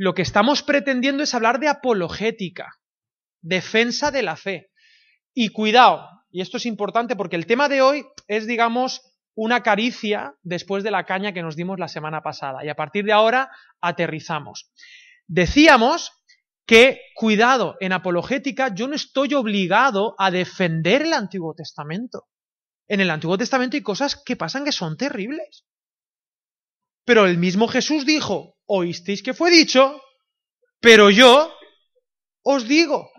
lo que estamos pretendiendo es hablar de apologética, defensa de la fe. Y cuidado, y esto es importante porque el tema de hoy es, digamos, una caricia después de la caña que nos dimos la semana pasada. Y a partir de ahora aterrizamos. Decíamos que, cuidado, en apologética yo no estoy obligado a defender el Antiguo Testamento. En el Antiguo Testamento hay cosas que pasan que son terribles. Pero el mismo Jesús dijo, oísteis que fue dicho, pero yo os digo.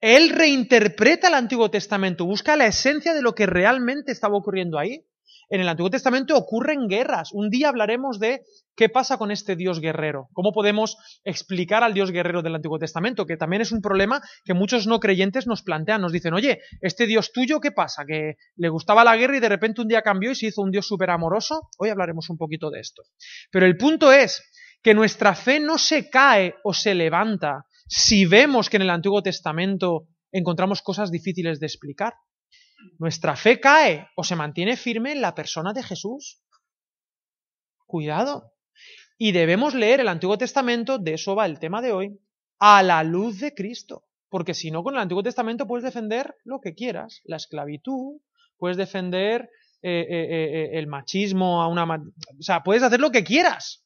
Él reinterpreta el Antiguo Testamento, busca la esencia de lo que realmente estaba ocurriendo ahí. En el Antiguo Testamento ocurren guerras. Un día hablaremos de qué pasa con este Dios guerrero. ¿Cómo podemos explicar al Dios guerrero del Antiguo Testamento? Que también es un problema que muchos no creyentes nos plantean. Nos dicen, oye, este Dios tuyo, ¿qué pasa? ¿Que le gustaba la guerra y de repente un día cambió y se hizo un Dios súper amoroso? Hoy hablaremos un poquito de esto. Pero el punto es que nuestra fe no se cae o se levanta si vemos que en el Antiguo Testamento encontramos cosas difíciles de explicar. Nuestra fe cae o se mantiene firme en la persona de Jesús. Cuidado. Y debemos leer el Antiguo Testamento, de eso va el tema de hoy, a la luz de Cristo. Porque si no, con el Antiguo Testamento puedes defender lo que quieras. La esclavitud, puedes defender eh, eh, eh, el machismo a una... O sea, puedes hacer lo que quieras.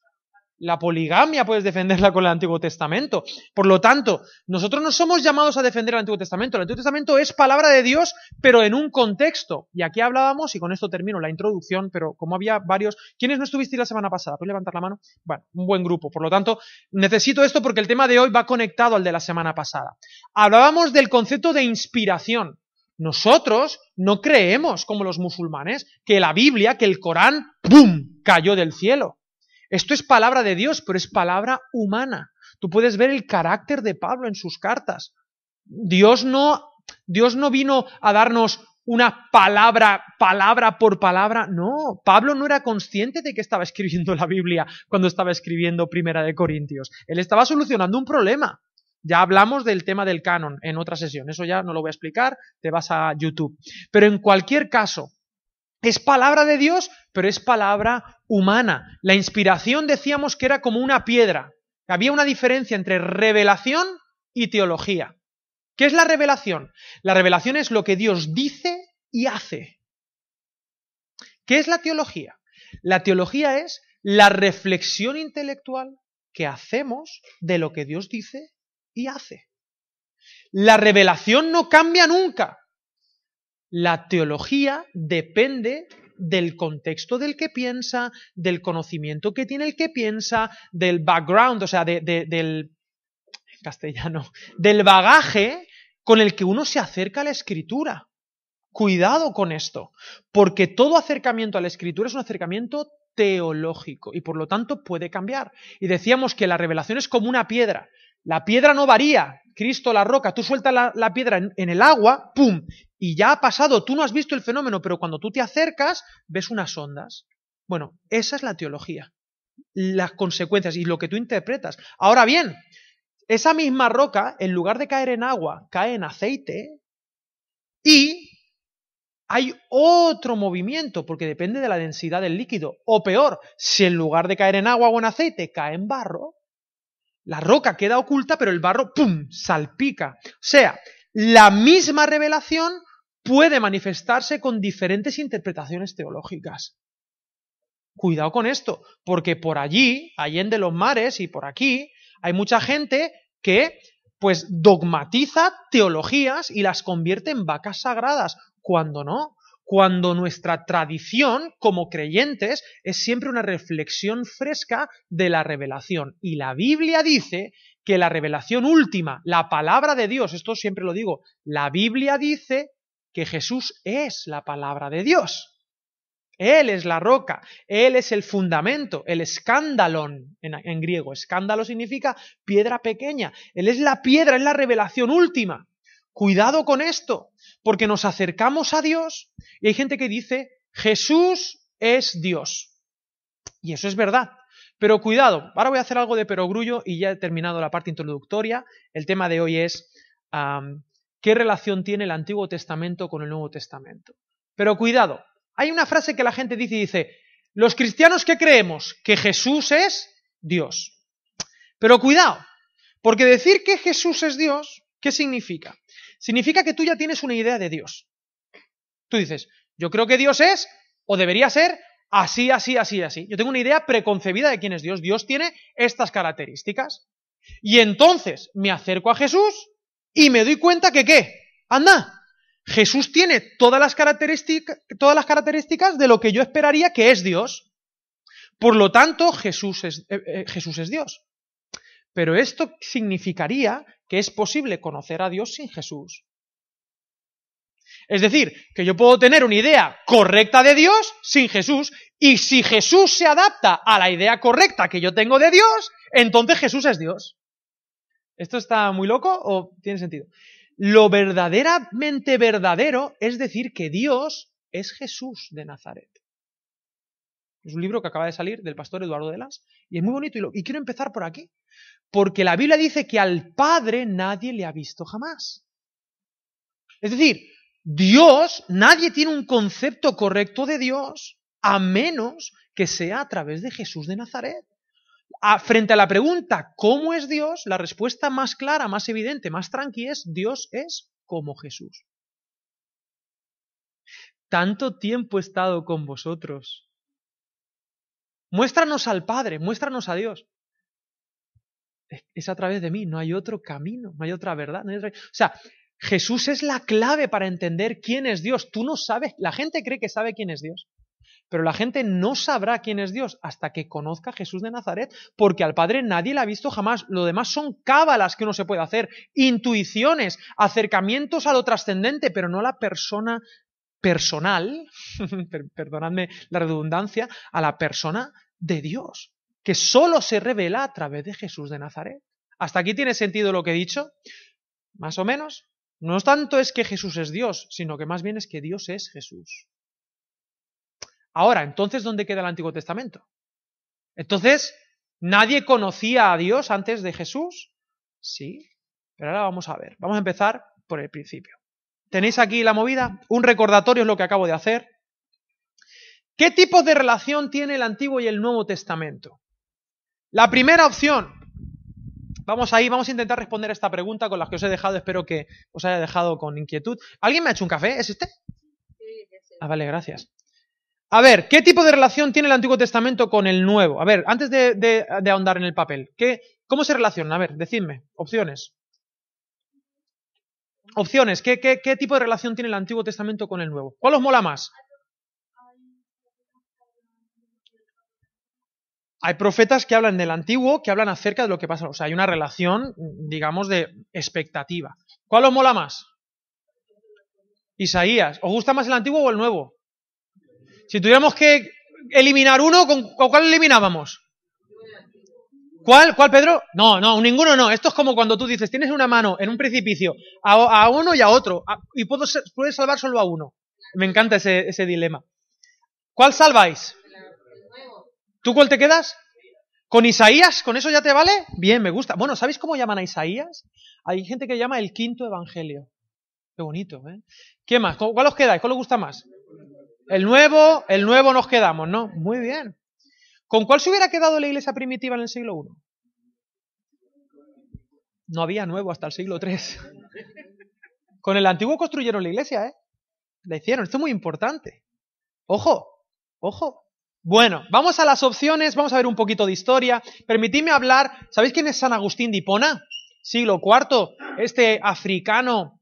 La poligamia puedes defenderla con el Antiguo Testamento. Por lo tanto, nosotros no somos llamados a defender el Antiguo Testamento. El Antiguo Testamento es palabra de Dios, pero en un contexto. Y aquí hablábamos, y con esto termino la introducción, pero como había varios... ¿Quiénes no estuvisteis la semana pasada? ¿Puedes levantar la mano? Bueno, un buen grupo. Por lo tanto, necesito esto porque el tema de hoy va conectado al de la semana pasada. Hablábamos del concepto de inspiración. Nosotros no creemos, como los musulmanes, que la Biblia, que el Corán, ¡pum!, cayó del cielo. Esto es palabra de Dios, pero es palabra humana. Tú puedes ver el carácter de Pablo en sus cartas. Dios no, Dios no vino a darnos una palabra, palabra por palabra. No, Pablo no era consciente de que estaba escribiendo la Biblia cuando estaba escribiendo Primera de Corintios. Él estaba solucionando un problema. Ya hablamos del tema del canon en otra sesión. Eso ya no lo voy a explicar, te vas a YouTube. Pero en cualquier caso, es palabra de Dios, pero es palabra humana. La inspiración decíamos que era como una piedra. Había una diferencia entre revelación y teología. ¿Qué es la revelación? La revelación es lo que Dios dice y hace. ¿Qué es la teología? La teología es la reflexión intelectual que hacemos de lo que Dios dice y hace. La revelación no cambia nunca. La teología depende del contexto del que piensa, del conocimiento que tiene el que piensa, del background, o sea, del castellano, del bagaje con el que uno se acerca a la escritura. Cuidado con esto, porque todo acercamiento a la escritura es un acercamiento teológico y por lo tanto puede cambiar. Y decíamos que la revelación es como una piedra. La piedra no varía. Cristo, la roca, tú sueltas la, piedra en, el agua, ¡pum! Y ya ha pasado, tú no has visto el fenómeno, pero cuando tú te acercas, ves unas ondas. Bueno, esa es la teología. Las consecuencias y lo que tú interpretas. Ahora bien, esa misma roca, en lugar de caer en agua, cae en aceite y hay otro movimiento, porque depende de la densidad del líquido. O peor, si en lugar de caer en agua o en aceite, cae en barro, la roca queda oculta, pero el barro, ¡pum!, salpica. O sea, la misma revelación puede manifestarse con diferentes interpretaciones teológicas. Cuidado con esto, porque por allí, allende los mares y por aquí, hay mucha gente que pues dogmatiza teologías y las convierte en vacas sagradas, cuando no cuando nuestra tradición como creyentes es siempre una reflexión fresca de la revelación. Y la Biblia dice que la revelación última, la palabra de Dios, esto siempre lo digo, la Biblia dice que Jesús es la palabra de Dios. Él es la roca, Él es el fundamento, el escándalon en, en, griego. Escándalo significa piedra pequeña. Él es la piedra, es la revelación última. Cuidado con esto, porque nos acercamos a Dios y hay gente que dice, Jesús es Dios. Y eso es verdad. Pero cuidado, ahora voy a hacer algo de perogrullo y ya he terminado la parte introductoria. El tema de hoy es qué relación tiene el Antiguo Testamento con el Nuevo Testamento. Pero cuidado, hay una frase que la gente dice y dice, los cristianos que creemos que Jesús es Dios. Pero cuidado, porque decir que Jesús es Dios, ¿qué significa? Significa que tú ya tienes una idea de Dios. Tú dices, yo creo que Dios es, o debería ser, así, así, así, así. Yo tengo una idea preconcebida de quién es Dios. Dios tiene estas características. Y entonces me acerco a Jesús y me doy cuenta que qué. Anda, Jesús tiene todas las, características, todas las características de lo que yo esperaría que es Dios. Por lo tanto, Jesús es, eh, eh, Jesús es Dios. Pero esto significaría que es posible conocer a Dios sin Jesús. Es decir, que yo puedo tener una idea correcta de Dios sin Jesús, y si Jesús se adapta a la idea correcta que yo tengo de Dios, entonces Jesús es Dios. ¿Esto está muy loco o tiene sentido? Lo verdaderamente verdadero es decir que Dios es Jesús de Nazaret. Es un libro que acaba de salir del pastor Eduardo de Las y es muy bonito y, y quiero empezar por aquí. Porque la Biblia dice que al Padre nadie le ha visto jamás. Es decir, Dios, nadie tiene un concepto correcto de Dios a menos que sea a través de Jesús de Nazaret frente a la pregunta ¿cómo es Dios? La respuesta más clara, más evidente, más tranqui es Dios es como Jesús. Tanto tiempo he estado con vosotros. Muéstranos al Padre, muéstranos a Dios. Es a través de mí, no hay otro camino, no hay otra verdad. O sea, Jesús es la clave para entender quién es Dios. Tú no sabes, la gente cree que sabe quién es Dios. Pero la gente no sabrá quién es Dios hasta que conozca a Jesús de Nazaret, porque al Padre nadie le ha visto jamás. Lo demás son cábalas que uno se puede hacer, intuiciones, acercamientos a lo trascendente, pero no a la persona personal, perdonadme la redundancia, a la persona de Dios, que solo se revela a través de Jesús de Nazaret. ¿Hasta aquí tiene sentido lo que he dicho? Más o menos. No tanto es que Jesús es Dios, sino que más bien es que Dios es Jesús. Ahora, entonces, ¿dónde queda el Antiguo Testamento? Entonces, ¿nadie conocía a Dios antes de Jesús? Sí, pero ahora vamos a ver. Vamos a empezar por el principio. ¿Tenéis aquí la movida? Un recordatorio es lo que acabo de hacer. ¿Qué tipo de relación tiene el Antiguo y el Nuevo Testamento? La primera opción. Vamos ahí, vamos a intentar responder esta pregunta con la que os he dejado, espero que os haya dejado con inquietud. ¿Alguien me ha hecho un café? ¿Es este? Ah, vale, gracias. A ver, ¿qué tipo de relación tiene el Antiguo Testamento con el Nuevo? A ver, antes de, ahondar en el papel, ¿qué, ¿cómo se relaciona? A ver, decidme, opciones. Opciones, ¿qué, qué tipo de relación tiene el Antiguo Testamento con el Nuevo? ¿Cuál os mola más? Hay profetas que hablan del antiguo, que hablan acerca de lo que pasa. O sea, hay una relación, digamos, de expectativa. ¿Cuál os mola más? Isaías. ¿Os gusta más el antiguo o el nuevo? Si tuviéramos que eliminar uno, ¿con, cuál eliminábamos? ¿Cuál? ¿Cuál, Pedro? No, no, ninguno no. Esto es como cuando tú dices, tienes una mano en un precipicio a, uno y a otro, y puedo puedes salvar solo a uno. Me encanta ese, ese dilema. ¿Cuál salváis? ¿Tú cuál te quedas? ¿Con Isaías? ¿Con eso ya te vale? Bien, me gusta. Bueno, ¿sabéis cómo llaman a Isaías? Hay gente que llama el quinto evangelio. Qué bonito, ¿eh? ¿Qué más? ¿Cuál os quedáis? ¿Cuál os gusta más? El nuevo, el nuevo nos quedamos, ¿no? Muy bien. ¿Con cuál se hubiera quedado la iglesia primitiva en el siglo I? No había nuevo hasta el siglo III. Con el antiguo construyeron la iglesia, ¿eh? La hicieron, esto es muy importante. Ojo, ojo. Bueno, vamos a las opciones, vamos a ver un poquito de historia. Permitidme hablar, ¿sabéis quién es San Agustín de Hipona? Siglo IV, este africano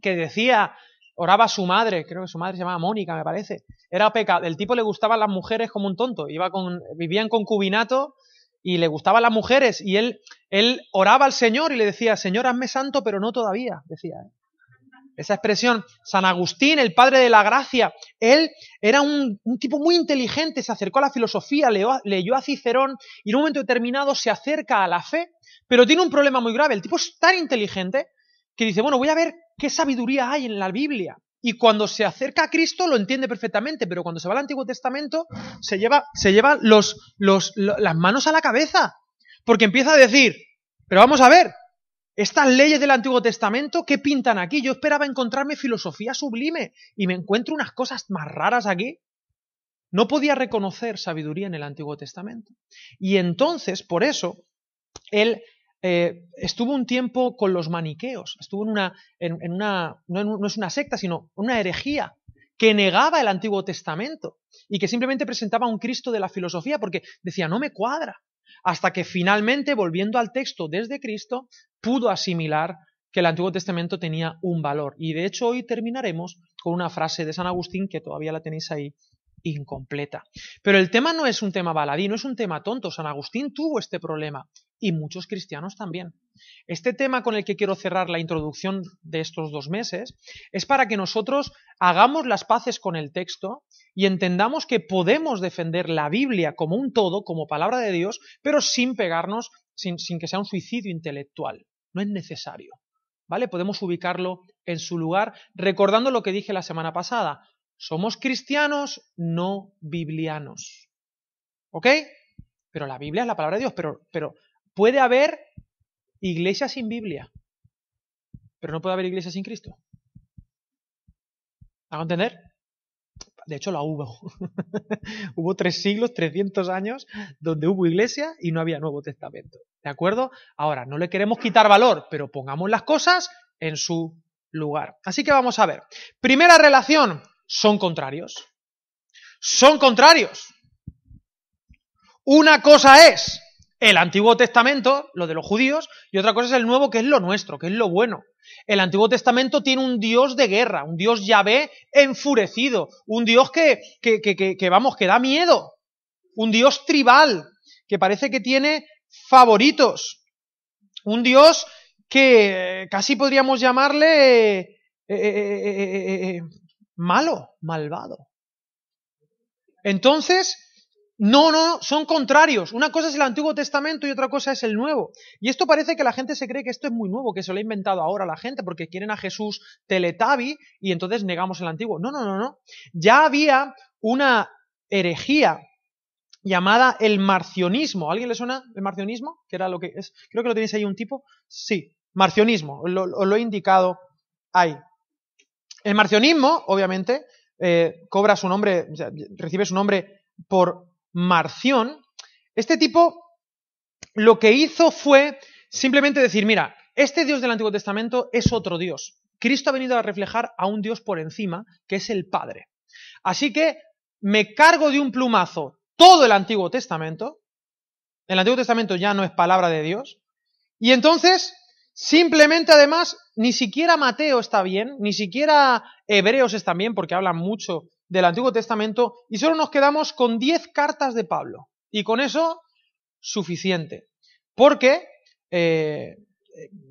que decía oraba a su madre, creo que su madre se llamaba Mónica, me parece. Era pecado. El tipo le gustaban las mujeres como un tonto. Iba con, vivía en concubinato y le gustaban las mujeres. Y él, él oraba al Señor y le decía, Señor, hazme santo, pero no todavía, decía. Esa expresión, San Agustín, el padre de la gracia, él era un, tipo muy inteligente, se acercó a la filosofía, leyó a Cicerón y en un momento determinado se acerca a la fe, pero tiene un problema muy grave. El tipo es tan inteligente que dice, bueno, voy a ver qué sabiduría hay en la Biblia. Y cuando se acerca a Cristo lo entiende perfectamente, pero cuando se va al Antiguo Testamento se lleva, se los, las manos a la cabeza, porque empieza a decir, pero vamos a ver, estas leyes del Antiguo Testamento, ¿qué pintan aquí? Yo esperaba encontrarme filosofía sublime y me encuentro unas cosas más raras aquí. No podía reconocer sabiduría en el Antiguo Testamento. Y entonces, por eso, él eh, estuvo un tiempo con los maniqueos, estuvo en una, en, una no, es una secta, sino una herejía que negaba el Antiguo Testamento y que simplemente presentaba un Cristo de la filosofía porque decía, no me cuadra, hasta que finalmente, volviendo al texto desde Cristo, pudo asimilar que el Antiguo Testamento tenía un valor. Y de hecho hoy terminaremos con una frase de San Agustín que todavía la tenéis ahí incompleta. Pero el tema no es un tema baladí, no es un tema tonto. San Agustín tuvo este problema y muchos cristianos también. Este tema con el que quiero cerrar la introducción de estos dos meses es para que nosotros hagamos las paces con el texto y entendamos que podemos defender la Biblia como un todo, como palabra de Dios, pero sin pegarnos, sin, sin que sea un suicidio intelectual. No es necesario. ¿Vale? Podemos ubicarlo en su lugar, recordando lo que dije la semana pasada. Somos cristianos, no biblianos. ¿Ok? Pero la Biblia es la palabra de Dios, pero, pero puede haber iglesia sin Biblia, pero no puede haber iglesia sin Cristo. ¿Hago entender? De hecho, la hubo. hubo tres siglos, 300 años, donde hubo iglesia y no había Nuevo Testamento. ¿De acuerdo? Ahora, no le queremos quitar valor, pero pongamos las cosas en su lugar. Así que vamos a ver. Primera relación, son contrarios. Son contrarios. Una cosa es el Antiguo Testamento, lo de los judíos, y otra cosa es el Nuevo, que es lo nuestro, que es lo bueno. El Antiguo Testamento tiene un Dios de guerra, un Dios Yahvé enfurecido, un Dios que, que, que, que, vamos, que da miedo, un Dios tribal, que parece que tiene favoritos, un Dios que casi podríamos llamarle eh, eh, eh, malo, malvado. Entonces, no, no, son contrarios. Una cosa es el Antiguo Testamento y otra cosa es el Nuevo. Y esto parece que la gente se cree que esto es muy nuevo, que se lo ha inventado ahora la gente porque quieren a Jesús teletabi y entonces negamos el Antiguo. No, no, no, no. Ya había una herejía llamada el marcionismo. alguien le suena el marcionismo? Que era lo que es. Creo que lo tenéis ahí un tipo. Sí, marcionismo. Os lo, he indicado ahí. El marcionismo, obviamente, eh, cobra su nombre, recibe su nombre por Marción. Este tipo lo que hizo fue simplemente decir, mira, este Dios del Antiguo Testamento es otro Dios. Cristo ha venido a reflejar a un Dios por encima, que es el Padre. Así que me cargo de un plumazo todo el Antiguo Testamento. El Antiguo Testamento ya no es palabra de Dios. Y entonces Simplemente, además, ni siquiera Mateo está bien, ni siquiera Hebreos están bien, porque hablan mucho del Antiguo Testamento, y solo nos quedamos con diez cartas de Pablo. Y con eso, suficiente. Porque eh,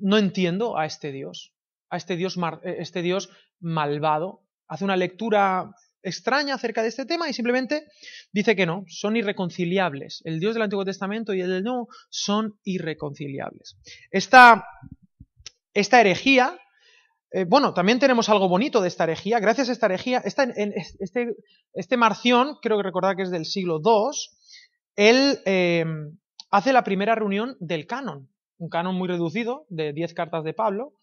no entiendo a este Dios, a este Dios, este Dios malvado. Hace una lectura extraña acerca de este tema y simplemente dice que no, son irreconciliables. El Dios del Antiguo Testamento y el del Nuevo son irreconciliables. Esta esta herejía, eh, bueno, también tenemos algo bonito de esta herejía. Gracias a esta herejía, este, este, Marción, creo que recordar que es del siglo II, él em, hace la primera reunión del canon, un canon muy reducido, de 10 cartas de Pablo,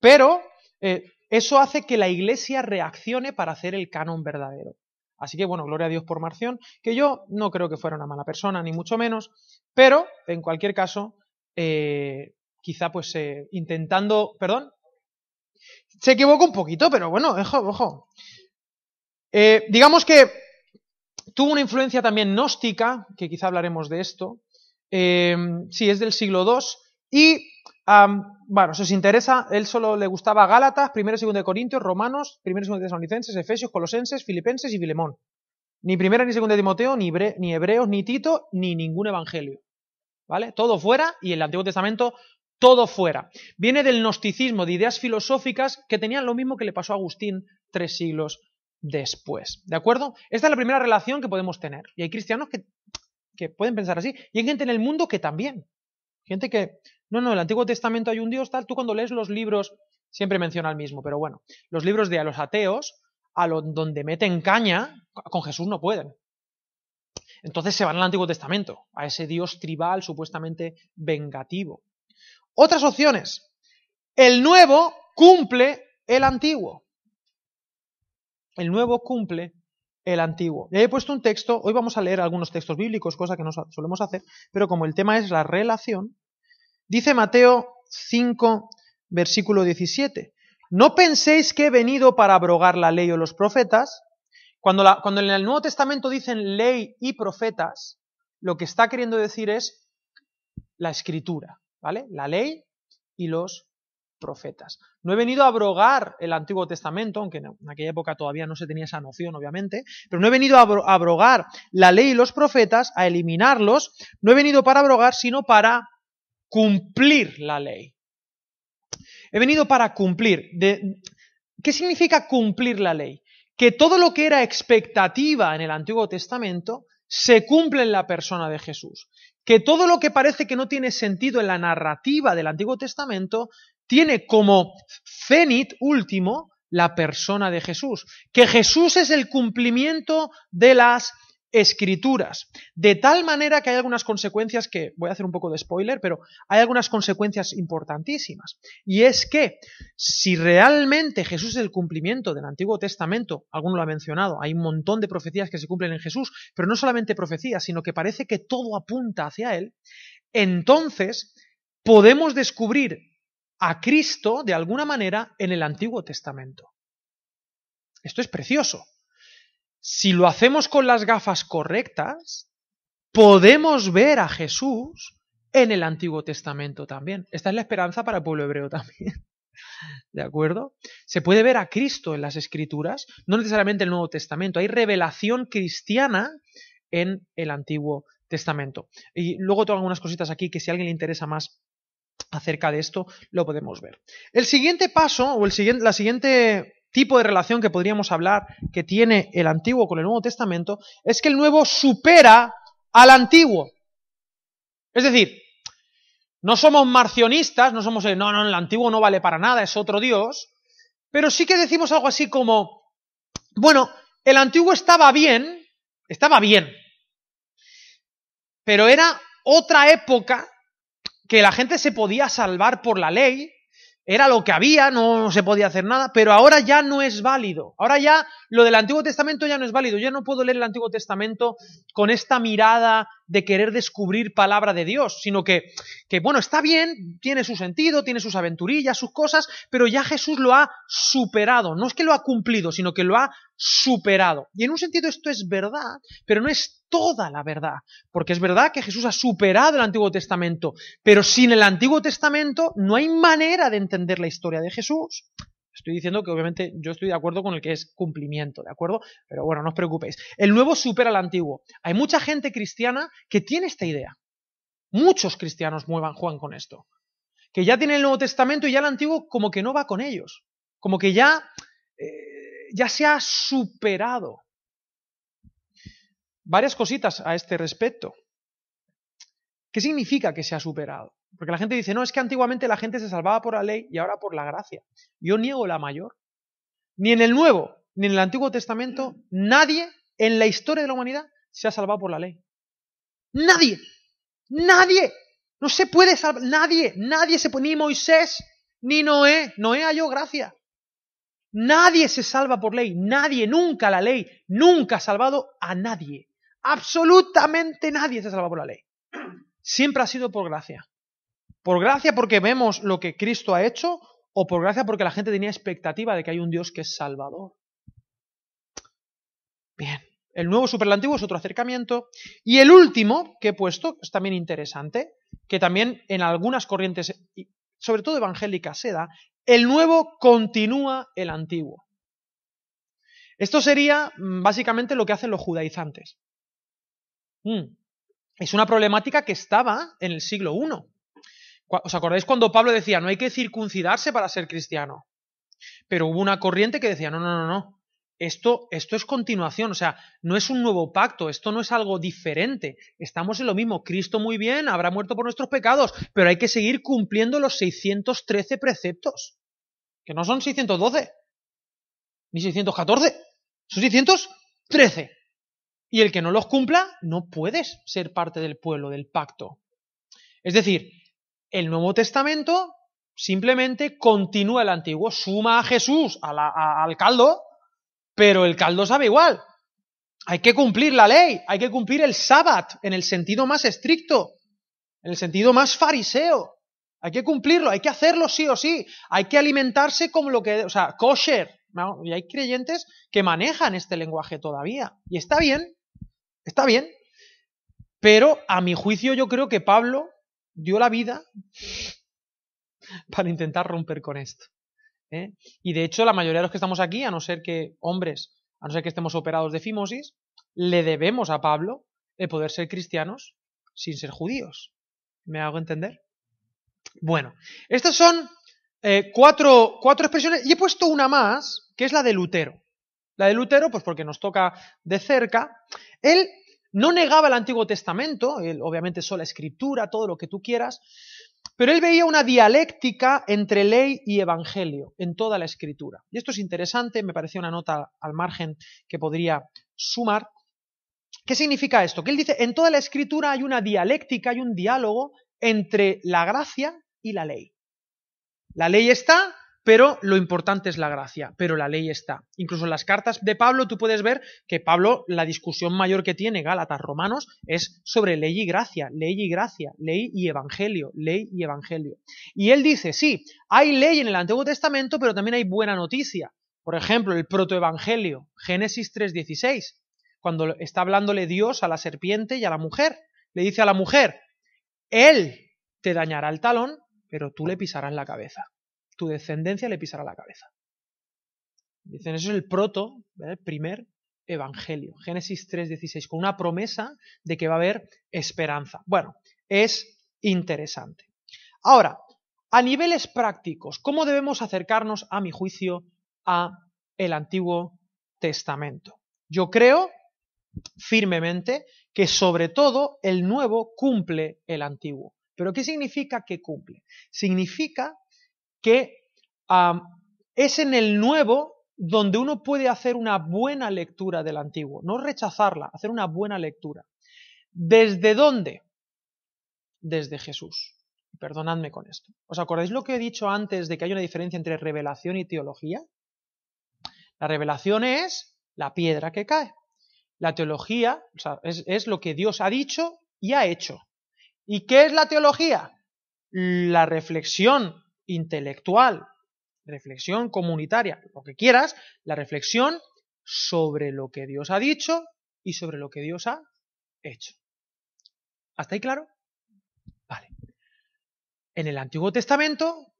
pero eh, eso hace que la iglesia reaccione para hacer el canon verdadero. Así que bueno, gloria a Dios por Marción, que yo no creo que fuera una mala persona, ni mucho menos, pero en cualquier caso, eh, quizá pues intentando, perdón, se equivocó un poquito, pero bueno, ojo, ojo. Eh, digamos que tuvo una influencia también gnóstica, que quizá hablaremos de esto, eh, sí, es del siglo II, y, bueno, si os interesa, él solo le gustaba Gálatas, primero y segundo de Corintios, Romanos, primero y segundo de Tesalonicenses, Efesios, Colosenses, Filipenses y Filemón. Ni primera ni segunda de Timoteo, ni, ni Hebreos, ni Tito, ni ningún evangelio. ¿Vale? Todo fuera y el Antiguo Testamento todo fuera. Viene del gnosticismo, de ideas filosóficas que tenían lo mismo que le pasó a Agustín tres siglos después. ¿De acuerdo? Esta es la primera relación que podemos tener. Y hay cristianos que, que pueden pensar así. Y hay gente en el mundo que también. Gente que, no, no, en el Antiguo Testamento hay un Dios tal. Tú cuando lees los libros, siempre menciona el mismo, pero bueno, los libros de a los ateos, a lo, donde meten caña, con Jesús no pueden. Entonces se van al Antiguo Testamento, a ese Dios tribal supuestamente vengativo. Otras opciones. El nuevo cumple el antiguo. El nuevo cumple el antiguo. Y he puesto un texto, hoy vamos a leer algunos textos bíblicos, cosa que no solemos hacer, pero como el tema es la relación, Dice Mateo 5, versículo 17. No penséis que he venido para abrogar la ley o los profetas. Cuando, cuando en el Nuevo Testamento dicen ley y profetas, lo que está queriendo decir es la escritura, ¿vale? La ley y los profetas. No he venido a abrogar el Antiguo Testamento, aunque en aquella época todavía no se tenía esa noción, obviamente, pero no he venido a abrogar la ley y los profetas, a eliminarlos, no he venido para abrogar, sino para cumplir la ley. He venido para cumplir. ¿Qué significa cumplir la ley? Que todo lo que era expectativa en el Antiguo Testamento se cumple en la persona de Jesús. Que todo lo que parece que no tiene sentido en la narrativa del Antiguo Testamento tiene como cenit último la persona de Jesús, que Jesús es el cumplimiento de las escrituras, de tal manera que hay algunas consecuencias que, voy a hacer un poco de spoiler, pero hay algunas consecuencias importantísimas. Y es que si realmente Jesús es el cumplimiento del Antiguo Testamento, alguno lo ha mencionado, hay un montón de profecías que se cumplen en Jesús, pero no solamente profecías, sino que parece que todo apunta hacia Él, entonces podemos descubrir a Cristo de alguna manera en el Antiguo Testamento. Esto es precioso. Si lo hacemos con las gafas correctas, podemos ver a Jesús en el Antiguo Testamento también. Esta es la esperanza para el pueblo hebreo también. ¿De acuerdo? Se puede ver a Cristo en las Escrituras, no necesariamente en el Nuevo Testamento. Hay revelación cristiana en el Antiguo Testamento. Y luego tengo algunas cositas aquí que si a alguien le interesa más acerca de esto, lo podemos ver. El siguiente paso, o el siguiente, la siguiente tipo de relación que podríamos hablar que tiene el Antiguo con el Nuevo Testamento, es que el Nuevo supera al Antiguo. Es decir, no somos marcionistas, no somos, no, no, el Antiguo no vale para nada, es otro Dios, pero sí que decimos algo así como, bueno, el Antiguo estaba bien, estaba bien, pero era otra época que la gente se podía salvar por la ley, era lo que había, no se podía hacer nada, pero ahora ya no es válido. Ahora ya lo del Antiguo Testamento ya no es válido. Yo no puedo leer el Antiguo Testamento con esta mirada de querer descubrir palabra de Dios, sino que, que, bueno, está bien, tiene su sentido, tiene sus aventurillas, sus cosas, pero ya Jesús lo ha superado. No es que lo ha cumplido, sino que lo ha superado. Y en un sentido esto es verdad, pero no es toda la verdad, porque es verdad que Jesús ha superado el Antiguo Testamento, pero sin el Antiguo Testamento no hay manera de entender la historia de Jesús. Estoy diciendo que obviamente yo estoy de acuerdo con el que es cumplimiento, ¿de acuerdo? Pero bueno, no os preocupéis. El nuevo supera al antiguo. Hay mucha gente cristiana que tiene esta idea. Muchos cristianos muevan, juegan con esto. Que ya tienen el Nuevo Testamento y ya el antiguo como que no va con ellos. Como que ya, eh, ya se ha superado. Varias cositas a este respecto. ¿Qué significa que se ha superado? Porque la gente dice, no, es que antiguamente la gente se salvaba por la ley y ahora por la gracia. Yo niego la mayor. Ni en el Nuevo, ni en el Antiguo Testamento, nadie en la historia de la humanidad se ha salvado por la ley. Nadie. Nadie. No se puede salvar. Nadie. Nadie se puede. Ni Moisés, ni Noé. Noé halló gracia. Nadie se salva por ley. Nadie. Nunca la ley. Nunca ha salvado a nadie. Absolutamente nadie se salva por la ley. Siempre ha sido por gracia. ¿Por gracia porque vemos lo que Cristo ha hecho o por gracia porque la gente tenía expectativa de que hay un Dios que es salvador? Bien, el nuevo superlativo es otro acercamiento. Y el último que he puesto, es también interesante, que también en algunas corrientes, sobre todo evangélicas, se da, el nuevo continúa el antiguo. Esto sería mm, básicamente lo que hacen los judaizantes. Mm. Es una problemática que estaba en el siglo I. ¿Os acordáis cuando Pablo decía, no hay que circuncidarse para ser cristiano? Pero hubo una corriente que decía, no, no, no, no. Esto, esto es continuación, o sea, no es un nuevo pacto, esto no es algo diferente. Estamos en lo mismo. Cristo muy bien, habrá muerto por nuestros pecados, pero hay que seguir cumpliendo los 613 preceptos, que no son 612, ni 614, son 613. Y el que no los cumpla, no puedes ser parte del pueblo, del pacto. Es decir, el Nuevo Testamento simplemente continúa el Antiguo, suma a Jesús al caldo, pero el caldo sabe igual. Hay que cumplir la ley, hay que cumplir el sábado en el sentido más estricto, en el sentido más fariseo. Hay que cumplirlo, hay que hacerlo sí o sí. Hay que alimentarse como lo que, o sea, kosher. Y hay creyentes que manejan este lenguaje todavía. Y está bien, está bien. Pero a mi juicio yo creo que Pablo dio la vida para intentar romper con esto. ¿eh? Y de hecho la mayoría de los que estamos aquí, a no ser que hombres, a no ser que estemos operados de fimosis, le debemos a Pablo el poder ser cristianos sin ser judíos. ¿Me hago entender? Bueno, estas son eh, cuatro, cuatro expresiones y he puesto una más, que es la de Lutero. La de Lutero, pues porque nos toca de cerca. Él no negaba el Antiguo Testamento, él, obviamente sola escritura, todo lo que tú quieras, pero él veía una dialéctica entre ley y evangelio en toda la escritura. Y esto es interesante, me pareció una nota al margen que podría sumar. ¿Qué significa esto? Que él dice, en toda la escritura hay una dialéctica, hay un diálogo entre la gracia y la ley. La ley está, pero lo importante es la gracia, pero la ley está. Incluso en las cartas de Pablo tú puedes ver que Pablo, la discusión mayor que tiene Gálatas Romanos es sobre ley y gracia, ley y gracia, ley y evangelio, ley y evangelio. Y él dice, sí, hay ley en el Antiguo Testamento, pero también hay buena noticia. Por ejemplo, el protoevangelio, Génesis 3:16, cuando está hablándole Dios a la serpiente y a la mujer. Le dice a la mujer, él te dañará el talón, pero tú le pisarás la cabeza tu descendencia le pisará la cabeza. Dicen, eso es el proto, el primer evangelio. Génesis 3:16, con una promesa de que va a haber esperanza. Bueno, es interesante. Ahora, a niveles prácticos, ¿cómo debemos acercarnos, a mi juicio, a el Antiguo Testamento? Yo creo firmemente que sobre todo el nuevo cumple el antiguo. ¿Pero qué significa que cumple? Significa que es en el nuevo donde uno puede hacer una buena lectura del antiguo, no rechazarla, hacer una buena lectura. ¿Desde dónde? Desde Jesús. Perdonadme con esto. ¿Os acordáis lo que he dicho antes de que hay una diferencia entre revelación y teología? La revelación es la piedra que cae. La teología es, es lo que Dios ha dicho y ha hecho. ¿Y qué es la teología? La reflexión intelectual, reflexión comunitaria, lo que quieras, la reflexión sobre lo que Dios ha dicho y sobre lo que Dios ha hecho. ¿Hasta ahí claro? Vale. En el Antiguo Testamento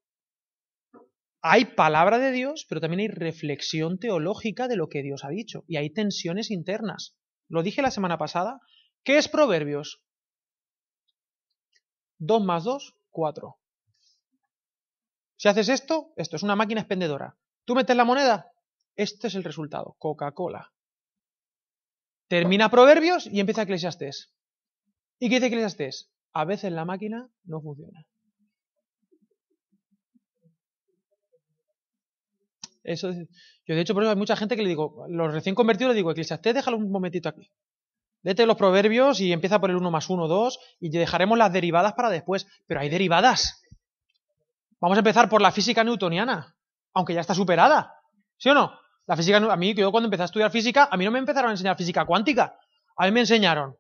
hay palabra de Dios, pero también hay reflexión teológica de lo que Dios ha dicho. Y hay tensiones internas. Lo dije la semana pasada. ¿Qué es Proverbios? 2 más 2, 4. Si haces esto, esto es una máquina expendedora. Tú metes la moneda, este es el resultado, Coca-Cola. Termina Proverbios y empieza Eclesiastés. ¿Y qué dice Eclesiastés? A veces la máquina no funciona. Eso, yo de hecho, por ejemplo, hay mucha gente que le digo, los recién convertidos le digo, Eclesiastés, déjalo un momentito aquí. Vete los proverbios y empieza por el 1 más 1, 2 y dejaremos las derivadas para después. Pero hay derivadas. Vamos a empezar por la física newtoniana, aunque ya está superada. ¿Sí o no? La física, a mí, yo cuando empecé a estudiar física, a mí no me empezaron a enseñar física cuántica. A mí me enseñaron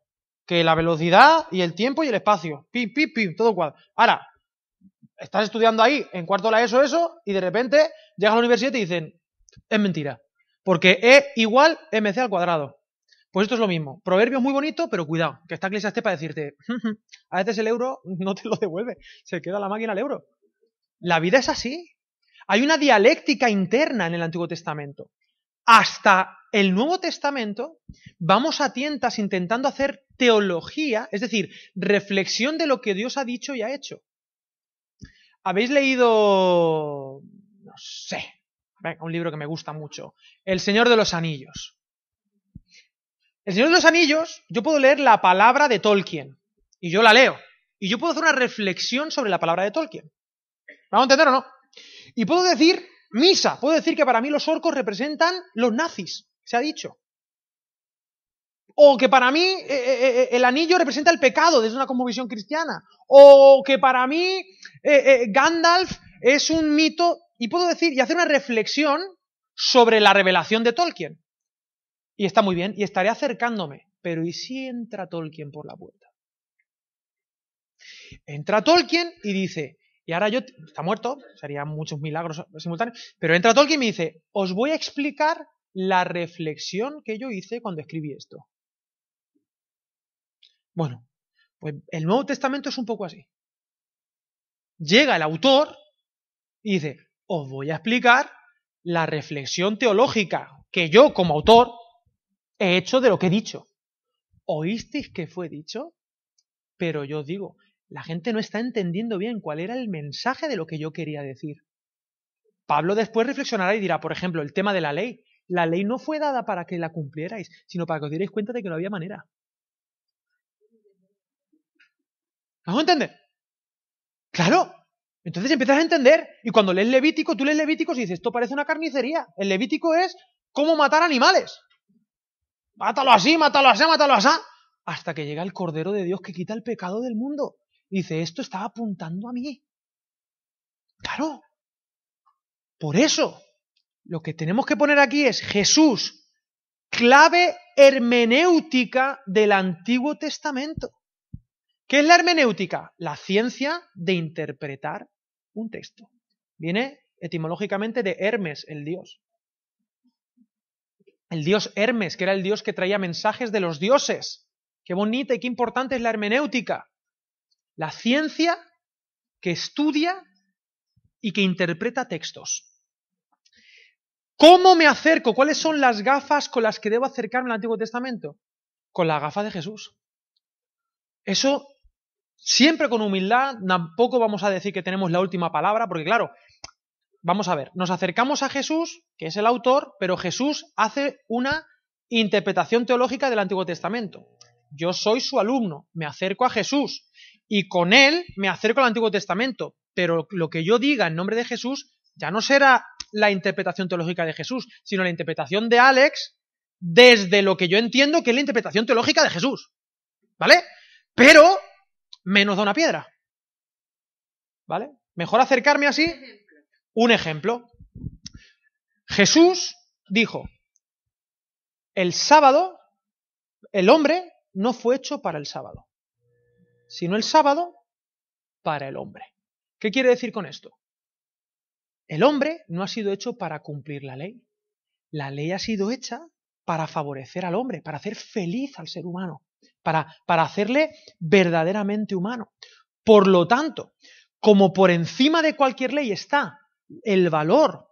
que la velocidad y el tiempo y el espacio. Pim, pim, pim, todo cuadro. Ahora, estás estudiando ahí en cuarto de la ESO eso y de repente llegas a la universidad y dicen, es mentira. Porque E igual MC al cuadrado. Pues esto es lo mismo. Proverbio muy bonito, pero cuidado, que está Eclesiastes para decirte, a veces el euro no te lo devuelve, se queda la máquina al euro. La vida es así. Hay una dialéctica interna en el Antiguo Testamento. Hasta el Nuevo Testamento vamos a tientas intentando hacer teología, es decir, reflexión de lo que Dios ha dicho y ha hecho. ¿Habéis leído, no sé, un libro que me gusta mucho, El Señor de los Anillos? El Señor de los Anillos, yo puedo leer la palabra de Tolkien, y yo la leo, y yo puedo hacer una reflexión sobre la palabra de Tolkien. ¿Vamos a entender o no? Y puedo decir misa, puedo decir que para mí los orcos representan los nazis, se ha dicho. O que para mí eh, eh, eh, el anillo representa el pecado desde una conmovisión cristiana. O que para mí Gandalf es un mito. Y puedo decir y hacer una reflexión sobre la revelación de Tolkien. Y está muy bien, y estaré acercándome. Pero ¿y si entra Tolkien por la puerta? Entra Tolkien y dice, Y ahora yo, está muerto, serían muchos milagros simultáneos, pero entra Tolkien y me dice, os voy a explicar la reflexión que yo hice cuando escribí esto. Bueno, pues el Nuevo Testamento es un poco así. Llega el autor y dice, os voy a explicar la reflexión teológica que yo como autor he hecho de lo que he dicho. ¿Oísteis que fue dicho? Pero yo digo, la gente no está entendiendo bien cuál era el mensaje de lo que yo quería decir. Pablo después reflexionará y dirá, por ejemplo, el tema de la ley. La ley no fue dada para que la cumplierais, sino para que os dierais cuenta de que no había manera. ¿Vamos a entender? Claro. Entonces empiezas a entender. Y cuando lees Levítico, tú lees Levítico y dices, esto parece una carnicería. El Levítico es cómo matar animales. Mátalo así, mátalo así, mátalo así. Hasta que llega el Cordero de Dios que quita el pecado del mundo. Dice, esto está apuntando a mí. Claro. Por eso, lo que tenemos que poner aquí es Jesús, clave hermenéutica del Antiguo Testamento. ¿Qué es la hermenéutica? La ciencia de interpretar un texto. Viene etimológicamente de Hermes, el dios. El dios Hermes, que era el dios que traía mensajes de los dioses. Qué bonita y qué importante es la hermenéutica. La ciencia que estudia y que interpreta textos. ¿Cómo me acerco? ¿Cuáles son las gafas con las que debo acercarme al Antiguo Testamento? Con la gafa de Jesús. Eso siempre con humildad, tampoco vamos a decir que tenemos la última palabra, porque claro, vamos a ver, nos acercamos a Jesús, que es el autor, pero Jesús hace una interpretación teológica del Antiguo Testamento. Yo soy su alumno, me acerco a Jesús y con él me acerco al Antiguo Testamento, pero lo que yo diga en nombre de Jesús ya no será la interpretación teológica de Jesús, sino la interpretación de Alex desde lo que yo entiendo que es la interpretación teológica de Jesús. ¿Vale? Pero menos da una piedra. ¿Vale? Mejor acercarme así. Un ejemplo. Jesús dijo, el sábado, el hombre no fue hecho para el sábado, sino el sábado para el hombre. ¿Qué quiere decir con esto? El hombre no ha sido hecho para cumplir la ley. La ley ha sido hecha para favorecer al hombre, para hacer feliz al ser humano para, para hacerle verdaderamente humano. Por lo tanto, como por encima de cualquier ley está el valor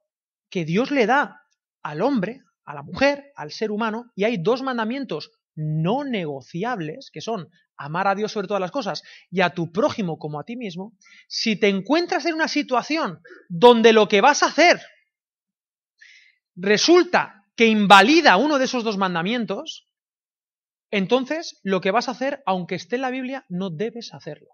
que Dios le da al hombre, a la mujer, al ser humano, y hay dos mandamientos no negociables, que son amar a Dios sobre todas las cosas y a tu prójimo como a ti mismo, si te encuentras en una situación donde lo que vas a hacer resulta que invalida uno de esos dos mandamientos, entonces lo que vas a hacer, aunque esté en la Biblia, no debes hacerlo.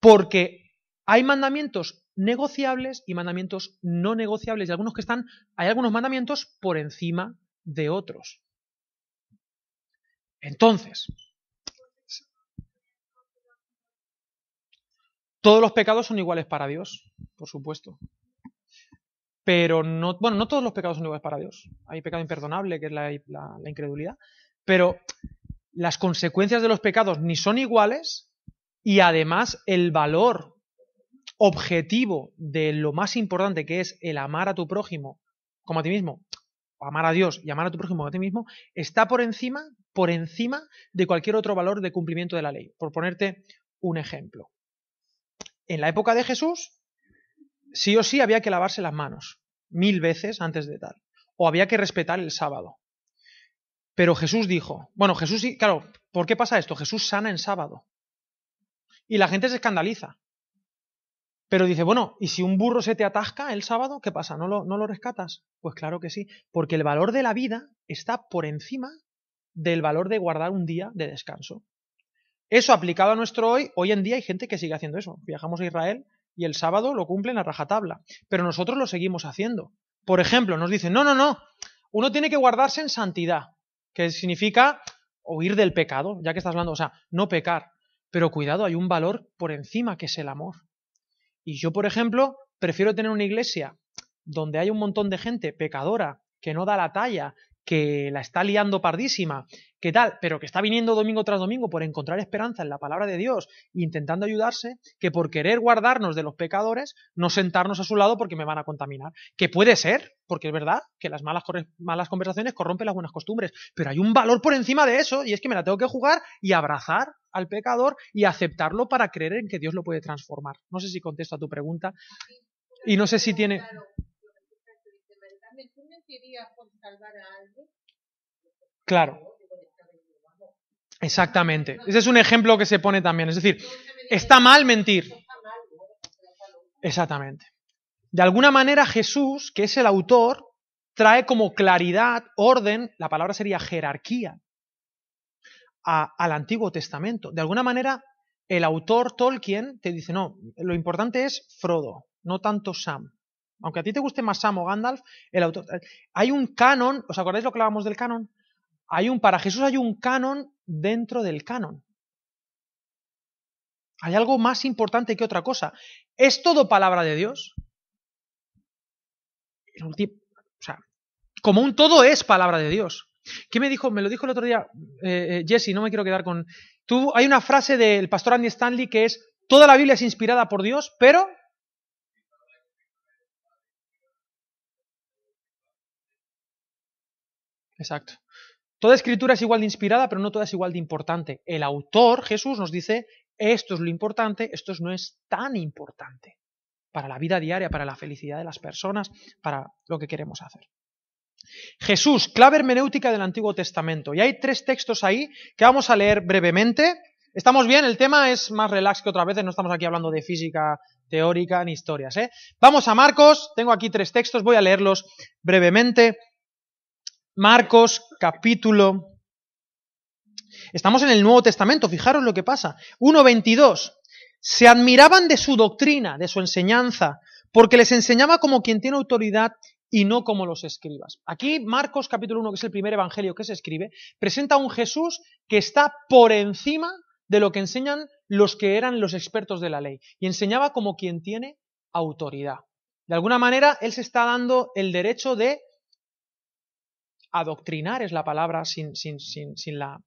Porque hay mandamientos negociables y mandamientos no negociables, y algunos que están, hay algunos mandamientos por encima de otros. Entonces, todos los pecados son iguales para Dios, por supuesto. Pero no, bueno, no todos los pecados son iguales para Dios. Hay pecado imperdonable, que es la, incredulidad, pero las consecuencias de los pecados ni son iguales y además el valor objetivo de lo más importante que es el amar a tu prójimo como a ti mismo, amar a Dios y amar a tu prójimo como a ti mismo, está por encima, por encima de cualquier otro valor de cumplimiento de la ley. Por ponerte un ejemplo. En la época de Jesús, sí o sí había que lavarse las manos mil veces antes de tal. O había que respetar el sábado. Pero Jesús dijo, bueno, Jesús, claro, ¿por qué pasa esto? Jesús sana en sábado. Y la gente se escandaliza. Pero dice, bueno, ¿y si un burro se te atasca el sábado, qué pasa? ¿No lo, ¿No lo rescatas? Pues claro que sí, porque el valor de la vida está por encima del valor de guardar un día de descanso. Eso aplicado a nuestro hoy, hoy en día hay gente que sigue haciendo eso. Viajamos a Israel y el sábado lo cumplen a rajatabla, pero nosotros lo seguimos haciendo. Por ejemplo, nos dicen, no, no, no, uno tiene que guardarse en santidad que significa huir del pecado, ya que estás hablando, o sea, no pecar. Pero cuidado, hay un valor por encima que es el amor. Y yo, por ejemplo, prefiero tener una iglesia donde hay un montón de gente pecadora, que no da la talla, que la está liando pardísima, que tal, pero que está viniendo domingo tras domingo por encontrar esperanza en la palabra de Dios, intentando ayudarse, que por querer guardarnos de los pecadores, no sentarnos a su lado porque me van a contaminar. Que puede ser, porque es verdad que las malas, malas conversaciones corrompen las buenas costumbres, pero hay un valor por encima de eso, y es que me la tengo que jugar y abrazar al pecador y aceptarlo para creer en que Dios lo puede transformar. No sé si contesto a tu pregunta. Y no sé si tiene salvar a alguien? Claro. Exactamente. Ese es un ejemplo que se pone también. Es decir, está mal mentir. Exactamente. De alguna manera Jesús, que es el autor, trae como claridad, orden, la palabra sería jerarquía, al Antiguo Testamento. De alguna manera, el autor Tolkien te dice, no, lo importante es Frodo, no tanto Sam aunque a ti te guste más Sam o Gandalf, el autor, hay un canon, ¿os acordáis lo que hablábamos del canon? Hay un, para Jesús hay un canon dentro del canon. Hay algo más importante que otra cosa. ¿Es todo palabra de Dios? O sea, como un todo es palabra de Dios. ¿Qué me dijo? Me lo dijo el otro día eh, eh, Jesse, no me quiero quedar con... Tú, hay una frase del pastor Andy Stanley que es, toda la Biblia es inspirada por Dios, pero Exacto. Toda escritura es igual de inspirada, pero no toda es igual de importante. El autor, Jesús, nos dice, esto es lo importante, esto no es tan importante para la vida diaria, para la felicidad de las personas, para lo que queremos hacer. Jesús, clave hermenéutica del Antiguo Testamento. Y hay tres textos ahí que vamos a leer brevemente. ¿Estamos bien? El tema es más relax que otras veces, no estamos aquí hablando de física teórica ni historias. ¿eh? Vamos a Marcos, tengo aquí tres textos, voy a leerlos brevemente. Marcos capítulo. Estamos en el Nuevo Testamento, fijaros lo que pasa. 1.22. Se admiraban de su doctrina, de su enseñanza, porque les enseñaba como quien tiene autoridad y no como los escribas. Aquí Marcos capítulo 1, que es el primer evangelio que se escribe, presenta a un Jesús que está por encima de lo que enseñan los que eran los expertos de la ley y enseñaba como quien tiene autoridad. De alguna manera, él se está dando el derecho de adoctrinar es la palabra sin, sin, sin, sin, la,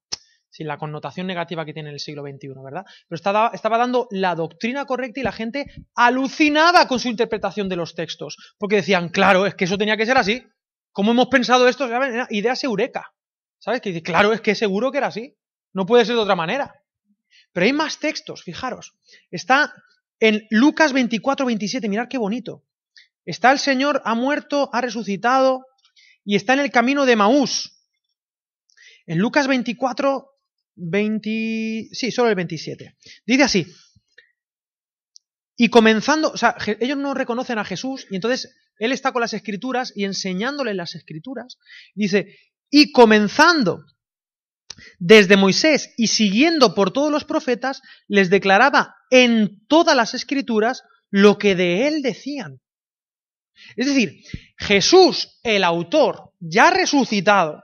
sin la connotación negativa que tiene en el siglo XXI, ¿verdad? Pero estaba, estaba dando la doctrina correcta y la gente alucinaba con su interpretación de los textos, porque decían, claro, es que eso tenía que ser así. ¿Cómo hemos pensado esto? Ideas eureka. ¿Sabes? Que dice, claro, es que seguro que era así. No puede ser de otra manera. Pero hay más textos, fijaros. Está en Lucas 24, 27, mirad qué bonito. Está el Señor, ha muerto, ha resucitado, y está en el camino de Maús. En Lucas 24, 20, sí, solo el 27. Dice así. Y comenzando, o sea, ellos no reconocen a Jesús y entonces él está con las escrituras y enseñándoles las escrituras. Dice, y comenzando desde Moisés y siguiendo por todos los profetas, les declaraba en todas las escrituras lo que de él decían. Es decir, Jesús, el autor, ya resucitado,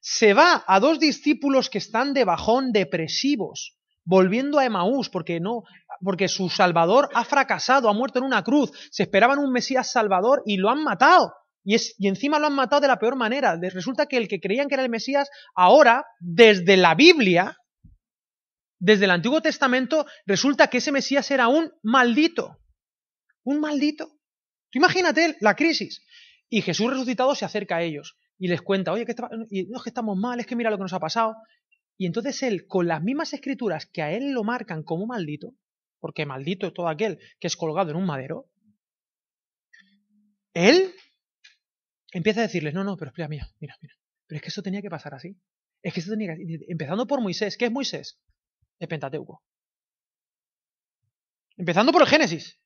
se va a dos discípulos que están de bajón depresivos, volviendo a Emaús, porque no, porque su Salvador ha fracasado, ha muerto en una cruz, se esperaban un Mesías Salvador y lo han matado. Y, es, y encima lo han matado de la peor manera. Resulta que el que creían que era el Mesías, ahora, desde la Biblia, desde el Antiguo Testamento, resulta que ese Mesías era un maldito. Un maldito. Tú imagínate la crisis. Y Jesús resucitado se acerca a ellos y les cuenta, oye, que no es que estamos mal, es que mira lo que nos ha pasado. Y entonces él, con las mismas escrituras que a él lo marcan como maldito, porque maldito es todo aquel que es colgado en un madero, él empieza a decirles, no, no, pero espera, mira, mira, mira, pero es que eso tenía que pasar así. Es que eso tenía que... Empezando por Moisés, ¿qué es Moisés? El Pentateuco. Empezando por el Génesis.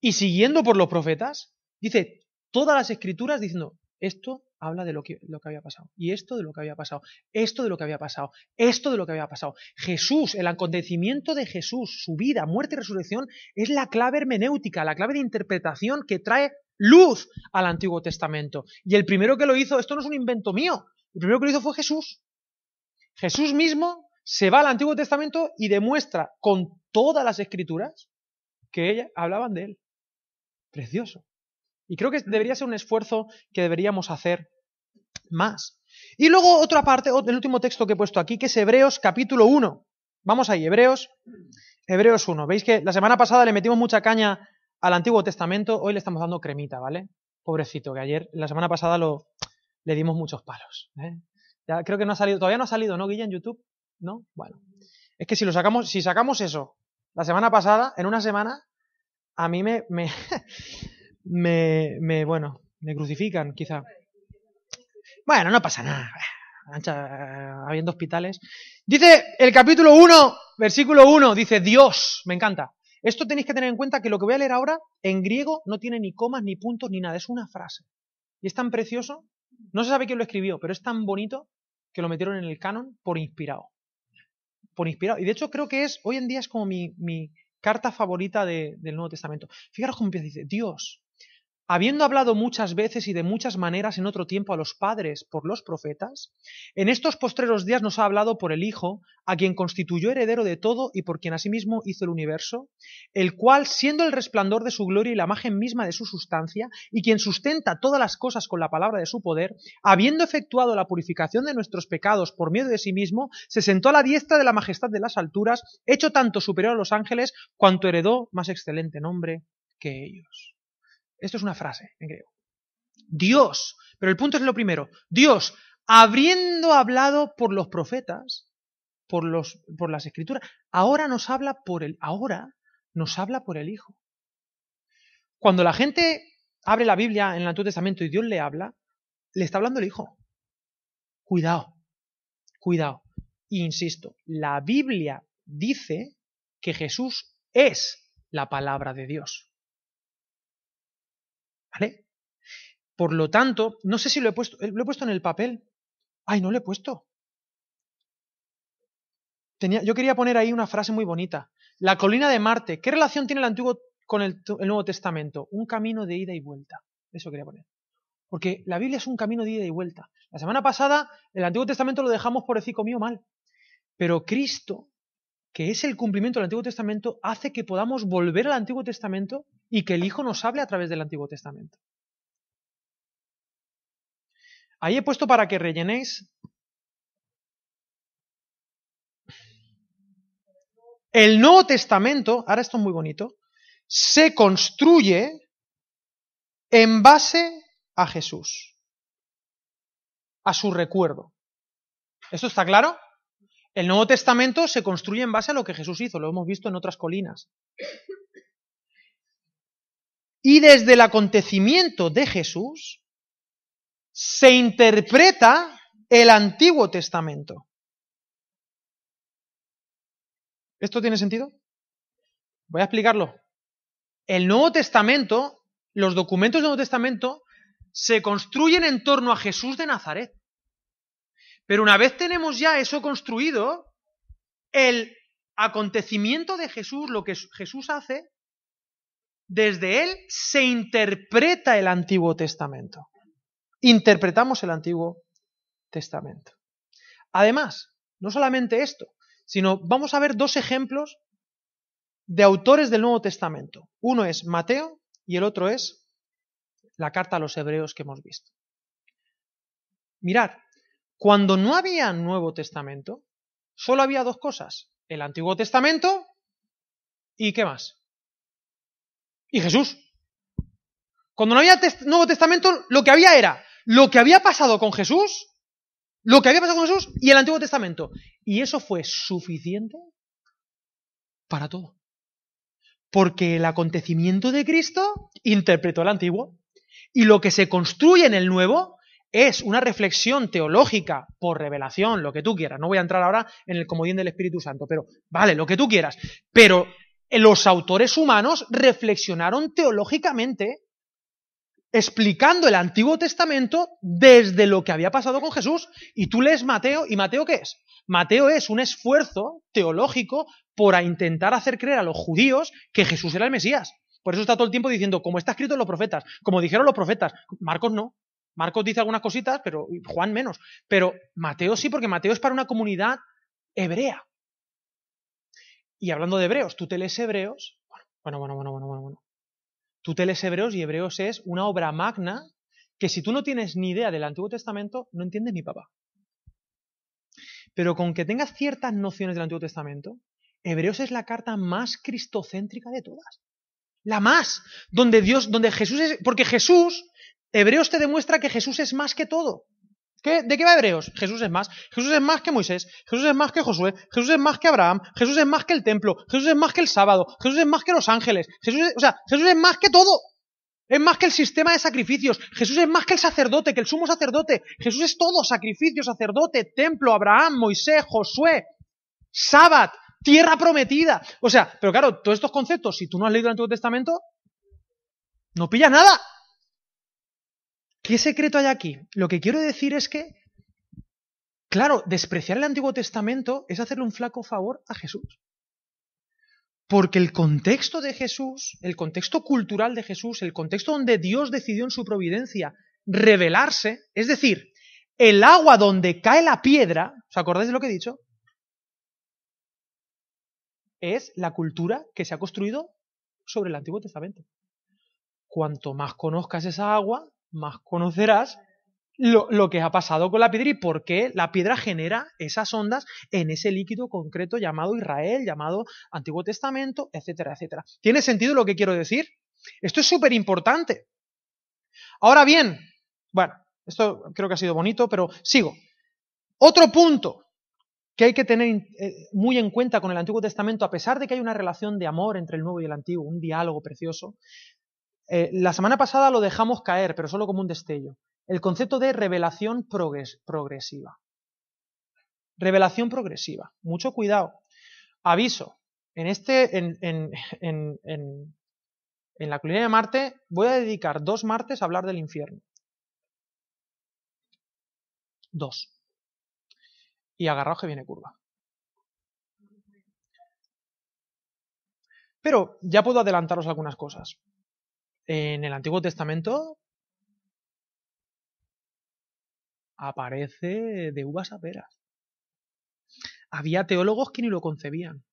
Y siguiendo por los profetas, dice todas las escrituras diciendo, esto habla de lo que, había pasado, y esto de lo que había pasado, esto de lo que había pasado, esto de lo que había pasado. Jesús, el acontecimiento de Jesús, su vida, muerte y resurrección, es la clave hermenéutica, la clave de interpretación que trae luz al Antiguo Testamento. Y el primero que lo hizo, esto no es un invento mío, el primero que lo hizo fue Jesús. Jesús mismo se va al Antiguo Testamento y demuestra con todas las escrituras que hablaban de él. Precioso. Y creo que debería ser un esfuerzo que deberíamos hacer más. Y luego otra parte, el último texto que he puesto aquí, que es Hebreos capítulo 1. Vamos ahí, Hebreos, Hebreos 1. Veis que la semana pasada le metimos mucha caña al Antiguo Testamento, hoy le estamos dando cremita, ¿vale? Pobrecito, que ayer, la semana pasada lo, le dimos muchos palos. ¿eh? Ya creo que no ha salido, todavía no ha salido, ¿no, Guilla, en YouTube? ¿No? Bueno. Es que si lo sacamos, si sacamos eso la semana pasada, en una semana, a mí me, me, me, bueno, me crucifican, quizá. Bueno, no pasa nada. habiendo hospitales. Dice el capítulo 1, versículo 1, dice Dios, me encanta. Esto tenéis que tener en cuenta que lo que voy a leer ahora en griego no tiene ni comas, ni puntos, ni nada, es una frase. Y es tan precioso, no se sabe quién lo escribió, pero es tan bonito que lo metieron en el canon por inspirado. Por inspirado. Y de hecho creo que es, hoy en día es como mi, mi carta favorita del Nuevo Testamento. Fijaros cómo empieza, dice, Dios, Habiendo hablado muchas veces y de muchas maneras en otro tiempo a los padres por los profetas, en estos postreros días nos ha hablado por el Hijo, a quien constituyó heredero de todo y por quien asimismo hizo el universo, el cual, siendo el resplandor de su gloria y la imagen misma de su sustancia, y quien sustenta todas las cosas con la palabra de su poder, habiendo efectuado la purificación de nuestros pecados por miedo de sí mismo, se sentó a la diestra de la majestad de las alturas, hecho tanto superior a los ángeles, cuanto heredó más excelente nombre que ellos. Esto es una frase en griego. Dios, pero el punto es lo primero. Dios, habiendo hablado por los profetas, por, los, por las escrituras, ahora nos habla por el, ahora nos habla por el Hijo. Cuando la gente abre la Biblia en el Antiguo Testamento y Dios le habla, le está hablando el Hijo. Cuidado, cuidado. insisto, la Biblia dice que Jesús es la palabra de Dios. ¿Vale? Por lo tanto, no sé si lo he puesto, lo he puesto en el papel. Ay, no lo he puesto. Tenía, yo quería poner ahí una frase muy bonita. La colina de Marte. ¿Qué relación tiene el Antiguo con el, el Nuevo Testamento? Un camino de ida y vuelta. Eso quería poner. Porque la Biblia es un camino de ida y vuelta. La semana pasada el Antiguo Testamento lo dejamos por decir mío mal. Pero Cristo, que es el cumplimiento del Antiguo Testamento, hace que podamos volver al Antiguo Testamento y que el Hijo nos hable a través del Antiguo Testamento. Ahí he puesto para que rellenéis el Nuevo Testamento, ahora esto es muy bonito, se construye en base a Jesús, a su recuerdo. ¿Esto está claro? El Nuevo Testamento se construye en base a lo que Jesús hizo, lo hemos visto en otras colinas. Y desde el acontecimiento de Jesús se interpreta el Antiguo Testamento. ¿Esto tiene sentido? Voy a explicarlo. El Nuevo Testamento, los documentos del Nuevo Testamento, se construyen en torno a Jesús de Nazaret. Pero una vez tenemos ya eso construido, el acontecimiento de Jesús, lo que Jesús hace, desde él se interpreta el Antiguo Testamento. Interpretamos el Antiguo Testamento. Además, no solamente esto, sino vamos a ver dos ejemplos de autores del Nuevo Testamento. Uno es Mateo y el otro es la carta a los hebreos que hemos visto. Mirad, cuando no había Nuevo Testamento, solo había dos cosas, el Antiguo Testamento y ¿qué más? y Jesús. Cuando no había Nuevo Testamento, lo que había era lo que había pasado con Jesús, lo que había pasado con Jesús y el Antiguo Testamento. Y eso fue suficiente para todo. Porque el acontecimiento de Cristo interpretó el Antiguo y lo que se construye en el Nuevo es una reflexión teológica por revelación, lo que tú quieras. No voy a entrar ahora en el comodín del Espíritu Santo, pero vale, lo que tú quieras. Pero los autores humanos reflexionaron teológicamente explicando el Antiguo Testamento desde lo que había pasado con Jesús. Y tú lees Mateo, ¿y Mateo qué es? Mateo es un esfuerzo teológico por intentar hacer creer a los judíos que Jesús era el Mesías. Por eso está todo el tiempo diciendo, como está escrito en los profetas, como dijeron los profetas. Marcos no. Marcos dice algunas cositas, pero Juan menos. Pero Mateo sí, porque Mateo es para una comunidad hebrea. Y hablando de Hebreos, tú te lees Hebreos, bueno, bueno, bueno, bueno, bueno, bueno. Tú te lees Hebreos y Hebreos es una obra magna que si tú no tienes ni idea del Antiguo Testamento, no entiendes ni papá. Pero con que tengas ciertas nociones del Antiguo Testamento, Hebreos es la carta más cristocéntrica de todas. La más, donde Dios, donde Jesús es, porque Jesús, Hebreos te demuestra que Jesús es más que todo. ¿De qué va Hebreos? Jesús es más. Jesús es más que Moisés. Jesús es más que Josué. Jesús es más que Abraham. Jesús es más que el templo. Jesús es más que el sábado. Jesús es más que los ángeles. Jesús es, o sea, Jesús es más que todo. Es más que el sistema de sacrificios. Jesús es más que el sacerdote, que el sumo sacerdote. Jesús es todo. Sacrificio, sacerdote, templo, Abraham, Moisés, Josué, sábado, tierra prometida. O sea, pero claro, todos estos conceptos, si tú no has leído el Antiguo Testamento, no pillas nada. ¿Qué secreto hay aquí? Lo que quiero decir es que, claro, despreciar el Antiguo Testamento es hacerle un flaco favor a Jesús. Porque el contexto de Jesús, el contexto cultural de Jesús, el contexto donde Dios decidió en su providencia revelarse, es decir, el agua donde cae la piedra, ¿os acordáis de lo que he dicho? Es la cultura que se ha construido sobre el Antiguo Testamento. Cuanto más conozcas esa agua, más conocerás lo, que ha pasado con la piedra y por qué la piedra genera esas ondas en ese líquido concreto llamado Israel, llamado Antiguo Testamento, etcétera, etcétera. ¿Tiene sentido lo que quiero decir? Esto es súper importante. Ahora bien, bueno, esto creo que ha sido bonito, pero sigo. Otro punto que hay que tener eh, muy en cuenta con el Antiguo Testamento, a pesar de que hay una relación de amor entre el Nuevo y el Antiguo, un diálogo precioso, eh, la semana pasada lo dejamos caer, pero solo como un destello. El concepto de revelación progresiva. Revelación progresiva. Mucho cuidado. Aviso. En, este, en, en, en, en la colina de Marte voy a dedicar dos martes a hablar del infierno. Dos. Y agarraos que viene curva. Pero ya puedo adelantaros algunas cosas en el Antiguo Testamento aparece de uvas a peras. Había teólogos que ni lo concebían,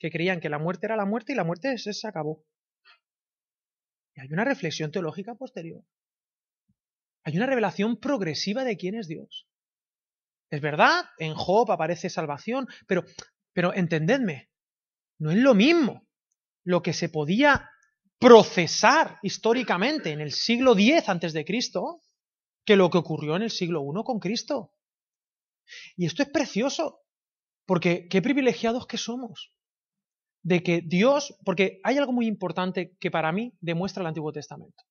que creían que la muerte era la muerte y la muerte se, acabó. Y hay una reflexión teológica posterior. Hay una revelación progresiva de quién es Dios. Es verdad, en Job aparece salvación, pero, pero entendedme, no es lo mismo lo que se podía procesar históricamente en el siglo X antes de Cristo que lo que ocurrió en el siglo I con Cristo. Y esto es precioso, porque qué privilegiados que somos de que Dios, porque hay algo muy importante que para mí demuestra el Antiguo Testamento,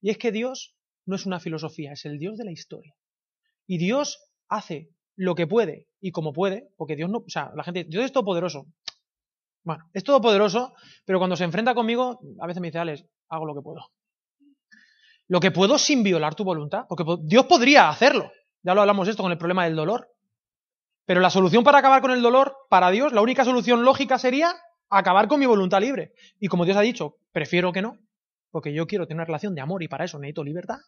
y es que Dios no es una filosofía, es el Dios de la historia. Y Dios hace lo que puede y como puede, porque Dios no, o sea, la gente, Dios es todopoderoso, bueno, es todopoderoso, pero cuando se enfrenta conmigo, a veces me dice, Alex, hago lo que puedo. Lo que puedo sin violar tu voluntad, porque Dios podría hacerlo. Ya lo hablamos esto con el problema del dolor. Pero la solución para acabar con el dolor, para Dios, la única solución lógica sería acabar con mi voluntad libre. Y como Dios ha dicho, prefiero que no, porque yo quiero tener una relación de amor y para eso necesito libertad.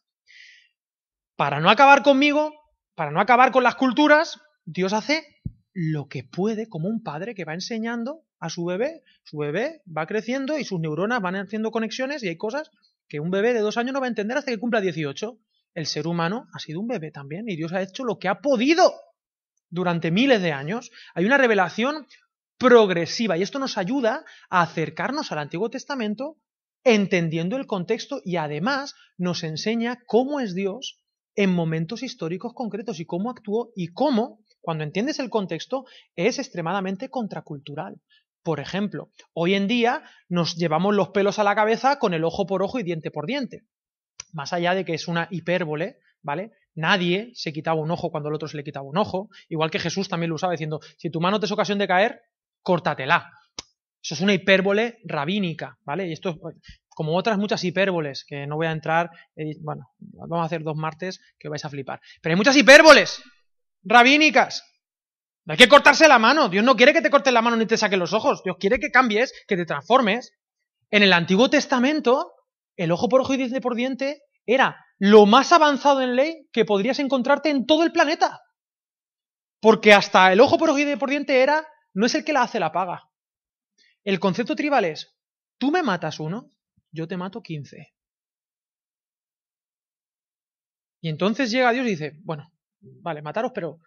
Para no acabar conmigo, para no acabar con las culturas, Dios hace lo que puede como un padre que va enseñando a su bebé, su bebé va creciendo y sus neuronas van haciendo conexiones y hay cosas que un bebé de dos años no va a entender hasta que cumpla 18. El ser humano ha sido un bebé también y Dios ha hecho lo que ha podido durante miles de años. Hay una revelación progresiva y esto nos ayuda a acercarnos al Antiguo Testamento entendiendo el contexto y además nos enseña cómo es Dios en momentos históricos concretos y cómo actuó y cómo, cuando entiendes el contexto, es extremadamente contracultural. Por ejemplo, hoy en día nos llevamos los pelos a la cabeza con el ojo por ojo y diente por diente. Más allá de que es una hipérbole, ¿vale? Nadie se quitaba un ojo cuando el otro se le quitaba un ojo, igual que Jesús también lo usaba diciendo, si tu mano te es ocasión de caer, córtatela. Eso es una hipérbole rabínica, ¿vale? Y esto, como otras muchas hipérboles, que no voy a entrar, eh, bueno, vamos a hacer dos martes que vais a flipar. Pero hay muchas hipérboles rabínicas no hay que cortarse la mano. Dios no quiere que te cortes la mano ni te saque los ojos. Dios quiere que cambies, que te transformes. En el Antiguo Testamento, el ojo por ojo y diente por diente era lo más avanzado en ley que podrías encontrarte en todo el planeta. Porque hasta el ojo por ojo y diente por diente era, no es el que la hace, la paga. El concepto tribal es, tú me matas uno, yo te mato quince. Y entonces llega Dios y dice, bueno, vale, mataros, pero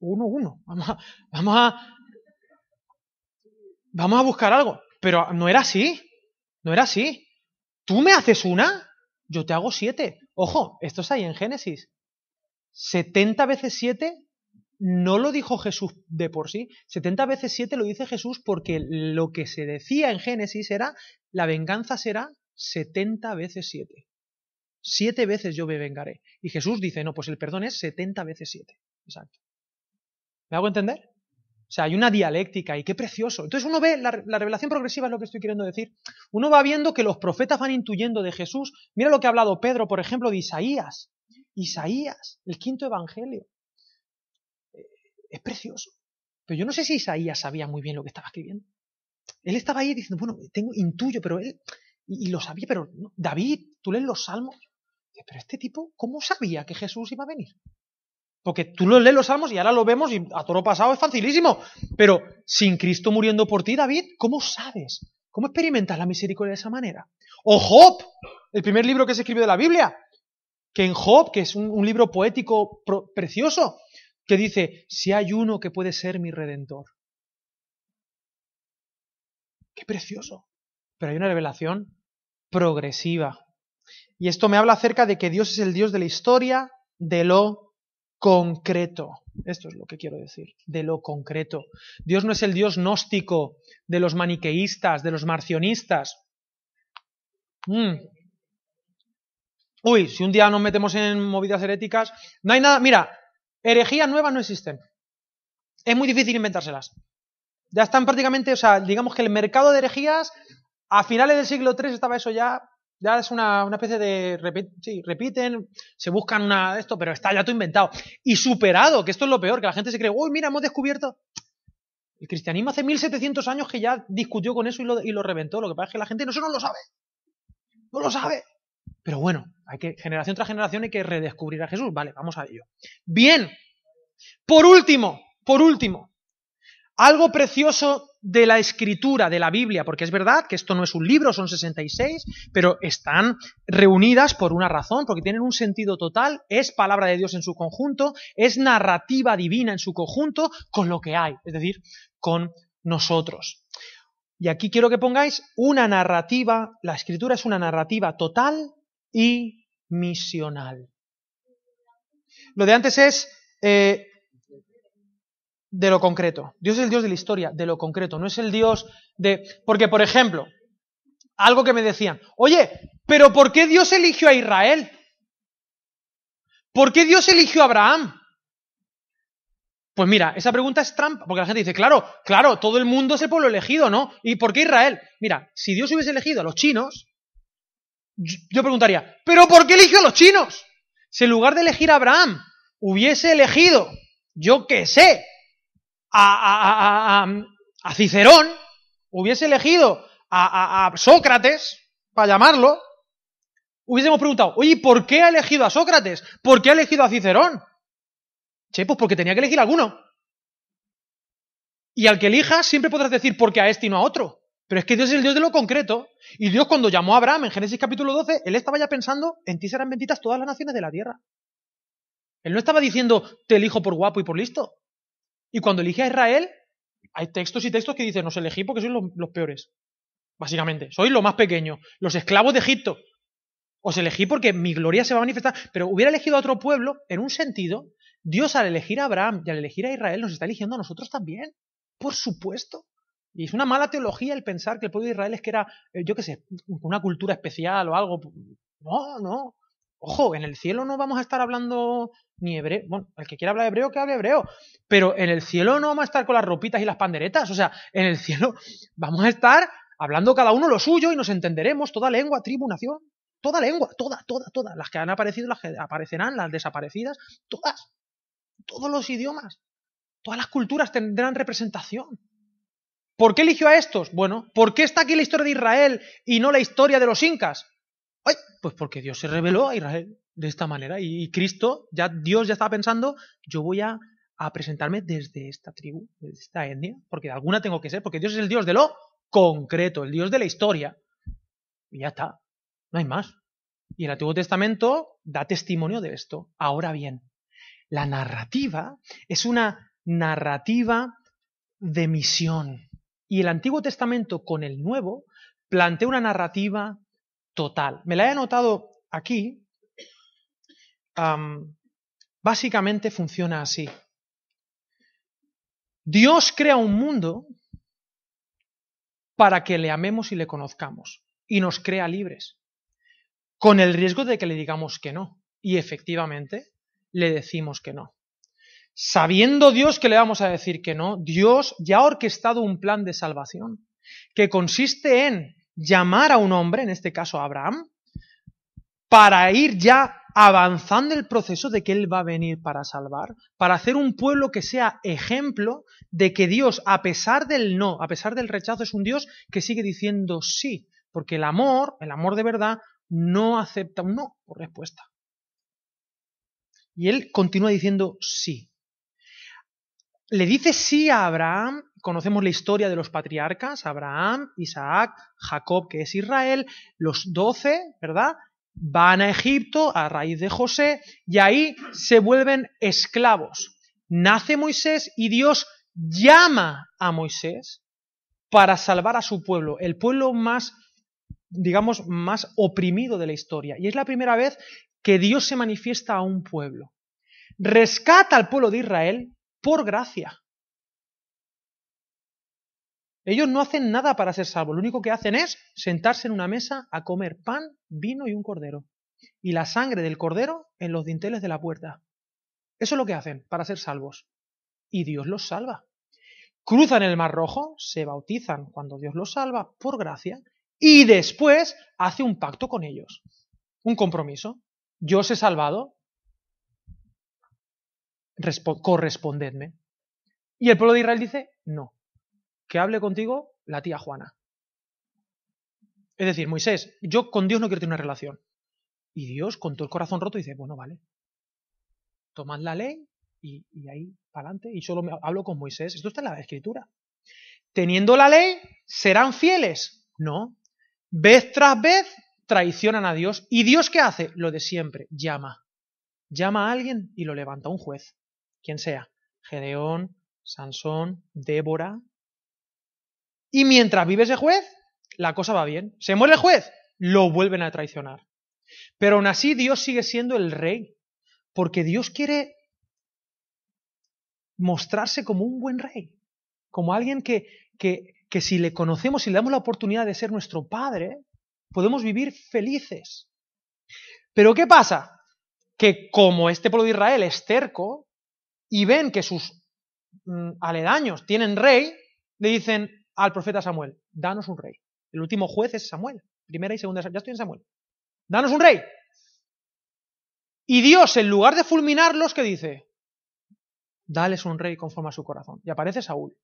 uno, uno. Vamos a, vamos a, vamos a buscar algo. Pero no era así. No era así. Tú me haces una, yo te hago siete. Ojo, esto está ahí en Génesis. 70 veces 7 no lo dijo Jesús de por sí. 70 veces 7 lo dice Jesús porque lo que se decía en Génesis era la venganza será 70 veces 7. Siete veces yo me vengaré. Y Jesús dice, no, pues el perdón es 70 veces 7. Exacto. ¿Me hago entender? O sea, hay una dialéctica y qué precioso. Entonces uno ve, la, la, revelación progresiva es lo que estoy queriendo decir. Uno va viendo que los profetas van intuyendo de Jesús. Mira lo que ha hablado Pedro, por ejemplo, de Isaías. Isaías, el quinto evangelio. Eh, es precioso. Pero yo no sé si Isaías sabía muy bien lo que estaba escribiendo. Él estaba ahí diciendo, bueno, tengo intuyo, pero él, y, y lo sabía, pero no. David, tú lees los salmos. Pero este tipo, ¿cómo sabía que Jesús iba a venir? Porque tú lo lees los salmos y ahora lo vemos y a todo pasado es facilísimo. Pero sin Cristo muriendo por ti, David, ¿cómo sabes? ¿Cómo experimentas la misericordia de esa manera? O Job, el primer libro que se escribió de la Biblia, que en Job, que es un, libro poético precioso, que dice, si hay uno que puede ser mi redentor. Qué precioso. Pero hay una revelación progresiva. Y esto me habla acerca de que Dios es el Dios de la historia, de lo concreto. Esto es lo que quiero decir, de lo concreto. Dios no es el Dios gnóstico de los maniqueístas, de los marcionistas. Mm. Uy, si un día nos metemos en movidas heréticas, no hay nada. Mira, herejías nuevas no existen. Es muy difícil inventárselas. Ya están prácticamente, o sea, digamos que el mercado de herejías, a finales del siglo III estaba eso ya ya es una, una especie de. sí, repiten, se buscan una. Esto, pero está ya todo inventado. Y superado, que esto es lo peor, que la gente se cree, uy, mira, hemos descubierto. El cristianismo hace 1700 años que ya discutió con eso y lo, y lo reventó. Lo que pasa es que la gente no, eso no lo sabe. No lo sabe. Pero bueno, hay que, generación tras generación hay que redescubrir a Jesús. Vale, vamos a ello. Bien. Por último, por último, algo precioso de la escritura, de la Biblia, porque es verdad que esto no es un libro, son 66, pero están reunidas por una razón, porque tienen un sentido total, es palabra de Dios en su conjunto, es narrativa divina en su conjunto, con lo que hay, es decir, con nosotros. Y aquí quiero que pongáis una narrativa, la escritura es una narrativa total y misional. Lo de antes es eh, de lo concreto. Dios es el Dios de la historia, de lo concreto, no es el Dios de... Porque, por ejemplo, algo que me decían, oye, pero ¿por qué Dios eligió a Israel? ¿Por qué Dios eligió a Abraham? Pues mira, esa pregunta es trampa, porque la gente dice, claro, claro, todo el mundo es el pueblo elegido, ¿no? ¿Y por qué Israel? Mira, si Dios hubiese elegido a los chinos, yo preguntaría, ¿pero por qué eligió a los chinos? Si en lugar de elegir a Abraham, hubiese elegido, yo qué sé, a, Cicerón, hubiese elegido a, Sócrates, para llamarlo, hubiésemos preguntado, oye, ¿por qué ha elegido a Sócrates? ¿Por qué ha elegido a Cicerón? Che, pues porque tenía que elegir alguno. Y al que elijas siempre podrás decir por qué a este y no a otro. Pero es que Dios es el Dios de lo concreto. Y Dios cuando llamó a Abraham en Génesis capítulo 12, él estaba ya pensando, en ti serán benditas todas las naciones de la tierra. Él no estaba diciendo, te elijo por guapo y por listo. Y cuando elige a Israel, hay textos y textos que dicen, os elegí porque sois los, los peores. Básicamente, sois lo más pequeño, los esclavos de Egipto. Os elegí porque mi gloria se va a manifestar. Pero hubiera elegido a otro pueblo, en un sentido, Dios al elegir a Abraham y al elegir a Israel nos está eligiendo a nosotros también. Por supuesto. Y es una mala teología el pensar que el pueblo de Israel es que era, eh, yo qué sé, una cultura especial o algo. No, no. Ojo, en el cielo no vamos a estar hablando ni hebreo. Bueno, el que quiera hablar hebreo, que hable hebreo. Pero en el cielo no vamos a estar con las ropitas y las panderetas. O sea, en el cielo vamos a estar hablando cada uno lo suyo y nos entenderemos, toda lengua, tribu, nación. Toda lengua, toda, toda, todas. Las que han aparecido, las que aparecerán, las desaparecidas, todas. Todos los idiomas. Todas las culturas tendrán representación. ¿Por qué eligió a estos? Bueno, ¿por qué está aquí la historia de Israel y no la historia de los incas? Pues porque Dios se reveló a Israel de esta manera y Cristo, ya Dios ya estaba pensando, yo voy a, a presentarme desde esta tribu, desde esta etnia, porque de alguna tengo que ser, porque Dios es el Dios de lo concreto, el Dios de la historia. Y ya está, no hay más. Y el Antiguo Testamento da testimonio de esto. Ahora bien, la narrativa es una narrativa de misión. Y el Antiguo Testamento con el Nuevo plantea una narrativa total. Me la he anotado aquí. básicamente funciona así. Dios crea un mundo para que le amemos y le conozcamos. Y nos crea libres. Con el riesgo de que le digamos que no. Y efectivamente le decimos que no. Sabiendo Dios que le vamos a decir que no, Dios ya ha orquestado un plan de salvación que consiste en llamar a un hombre, en este caso a Abraham, para ir ya avanzando el proceso de que Él va a venir para salvar, para hacer un pueblo que sea ejemplo de que Dios, a pesar del no, a pesar del rechazo, es un Dios que sigue diciendo sí, porque el amor, el amor de verdad, no acepta un no por respuesta. Y Él continúa diciendo sí. Le dice sí a Abraham conocemos la historia de los patriarcas, Abraham, Isaac, Jacob, que es Israel, los doce, ¿verdad? Van a Egipto a raíz de José y ahí se vuelven esclavos. Nace Moisés y Dios llama a Moisés para salvar a su pueblo, el pueblo más, digamos, más oprimido de la historia. Y es la primera vez que Dios se manifiesta a un pueblo. Rescata al pueblo de Israel por gracia. Ellos no hacen nada para ser salvos, lo único que hacen es sentarse en una mesa a comer pan, vino y un cordero. Y la sangre del cordero en los dinteles de la puerta. Eso es lo que hacen para ser salvos. Y Dios los salva. Cruzan el Mar Rojo, se bautizan cuando Dios los salva por gracia, y después hace un pacto con ellos. Un compromiso. Yo os he salvado, correspondedme. Y el pueblo de Israel dice, no, que hable contigo la tía Juana. Es decir, Moisés, yo con Dios no quiero tener una relación. Y Dios, con todo el corazón roto, dice, bueno, vale. Tomad la ley y, ahí, para adelante, y solo me hablo con Moisés. Esto está en la escritura. Teniendo la ley, ¿serán fieles? No. Vez tras vez traicionan a Dios. ¿Y Dios qué hace? Lo de siempre, llama. Llama a alguien y lo levanta un juez. Quien sea. Gedeón, Sansón, Débora, y mientras vive ese juez, la cosa va bien. Se muere el juez, lo vuelven a traicionar. Pero aún así Dios sigue siendo el rey, porque Dios quiere mostrarse como un buen rey, como alguien que, que, que si le conocemos y le damos la oportunidad de ser nuestro padre, podemos vivir felices. Pero ¿qué pasa? Que como este pueblo de Israel es terco y ven que sus mm, aledaños tienen rey, le dicen, al profeta Samuel, danos un rey. El último juez es Samuel, primera y segunda, ya estoy en Samuel. Danos un rey. Y Dios, en lugar de fulminarlos, ¿qué dice? Dales un rey conforme a su corazón. Y aparece Saúl.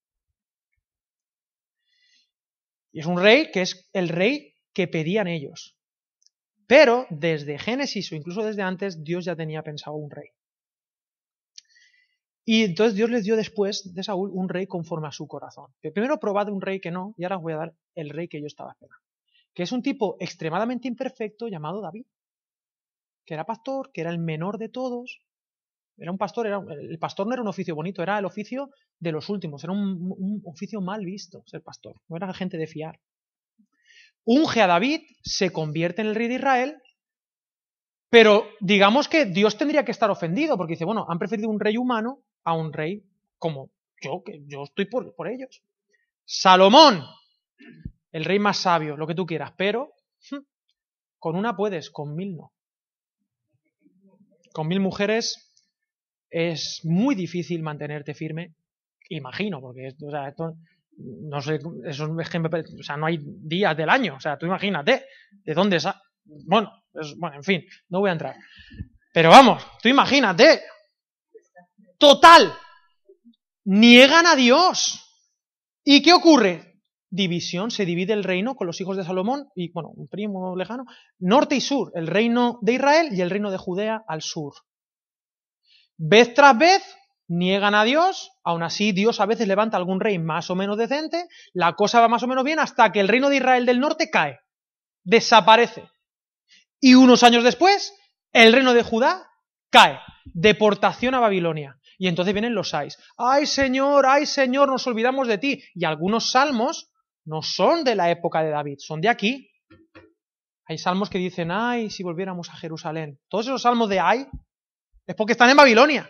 Y es un rey que es el rey que pedían ellos. Pero desde Génesis o incluso desde antes, Dios ya tenía pensado un rey. Y entonces Dios les dio después de Saúl un rey conforme a su corazón. primero probad un rey que no, y ahora os voy a dar el rey que yo estaba esperando. Que es un tipo extremadamente imperfecto llamado David. Que era pastor, que era el menor de todos. Era un pastor, era, el pastor no era un oficio bonito, era el oficio de los últimos. Era un, un oficio mal visto ser pastor. No era gente de fiar. Unge a David, se convierte en el rey de Israel pero digamos que Dios tendría que estar ofendido, porque dice, bueno, han preferido un rey humano a un rey como yo, que yo estoy por, por ellos. Salomón, el rey más sabio, lo que tú quieras, pero hm, con una puedes, con mil no. Con mil mujeres es muy difícil mantenerte firme, imagino, porque o sea, esto no sé, eso o sea, no hay días del año, o sea, tú imagínate, ¿de dónde sa bueno, bueno, en fin, no voy a entrar. Pero vamos, tú imagínate, total. Niegan a Dios. ¿Y qué ocurre? División, se divide el reino con los hijos de Salomón y, bueno, un primo lejano, norte y sur, el reino de Israel y el reino de Judea al sur. Vez tras vez niegan a Dios, aún así Dios a veces levanta algún rey más o menos decente, la cosa va más o menos bien hasta que el reino de Israel del norte cae, desaparece. Y unos años después, el reino de Judá cae. Deportación a Babilonia. Y entonces vienen los ais. ¡Ay, Señor! ¡Ay, Señor! Nos olvidamos de ti. Y algunos salmos no son de la época de David, son de aquí. Hay salmos que dicen, ay, si volviéramos a Jerusalén. Todos esos salmos de ay es porque están en Babilonia.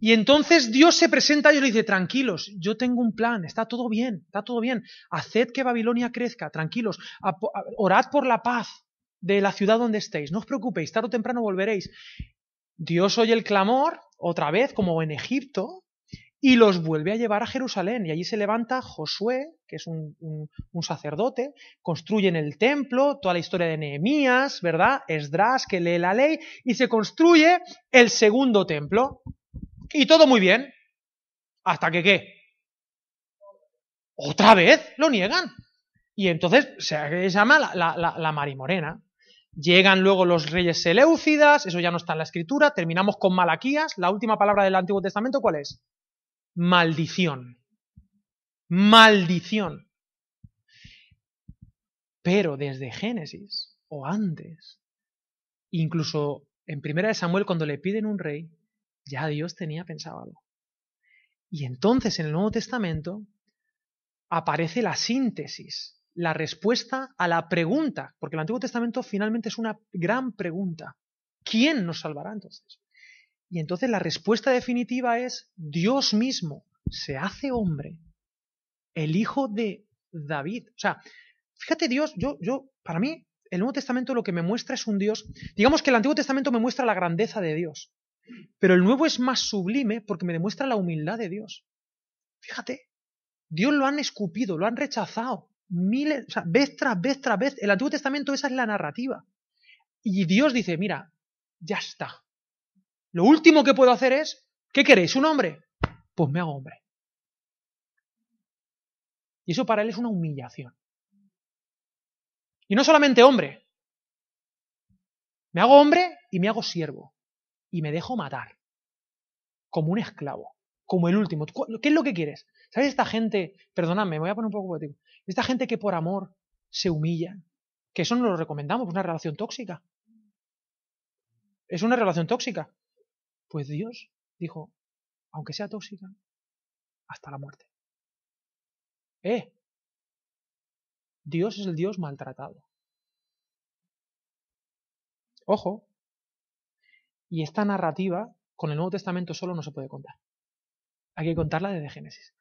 Y entonces Dios se presenta y dice, tranquilos, yo tengo un plan, está todo bien, está todo bien. Haced que Babilonia crezca, tranquilos, orad por la paz de la ciudad donde estéis, no os preocupéis, tarde o temprano volveréis. Dios oye el clamor, otra vez, como en Egipto, y los vuelve a llevar a Jerusalén. Y allí se levanta Josué, que es un, sacerdote, construyen el templo, toda la historia de Nehemías, ¿verdad? Esdras, que lee la ley, y se construye el segundo templo. Y todo muy bien. ¿Hasta que qué? Otra vez lo niegan. Y entonces se llama la, la, la, marimorena. Llegan luego los reyes seleucidas, eso ya no está en la escritura. Terminamos con Malaquías. La última palabra del Antiguo Testamento, ¿cuál es? Maldición. Maldición. Pero desde Génesis, o antes, incluso en Primera de Samuel, cuando le piden un rey, ya Dios tenía pensado algo. Y entonces en el Nuevo Testamento aparece la síntesis, la respuesta a la pregunta, porque el Antiguo Testamento finalmente es una gran pregunta. ¿Quién nos salvará entonces? Y entonces la respuesta definitiva es Dios mismo se hace hombre, el hijo de David. O sea, fíjate Dios, yo, yo, para mí, el Nuevo Testamento lo que me muestra es un Dios, digamos que el Antiguo Testamento me muestra la grandeza de Dios. Pero el nuevo es más sublime porque me demuestra la humildad de Dios. Fíjate, Dios lo han escupido, lo han rechazado. Miles, o sea, vez tras vez tras vez. El Antiguo Testamento esa es la narrativa. Y Dios dice, mira, ya está. Lo último que puedo hacer es, ¿qué queréis? ¿Un hombre? Pues me hago hombre. Y eso para él es una humillación. Y no solamente hombre. Me hago hombre y me hago siervo y me dejo matar. Como un esclavo. Como el último. ¿Qué es lo que quieres? ¿Sabes esta gente? Perdóname, me voy a poner un poco poético. Esta gente que por amor se humilla. Que eso no lo recomendamos, es una relación tóxica. Es una relación tóxica. Pues Dios dijo, aunque sea tóxica, hasta la muerte. ¡Eh! Dios es el Dios maltratado. Ojo, y esta narrativa con el Nuevo Testamento solo no se puede contar. Hay que contarla desde Génesis.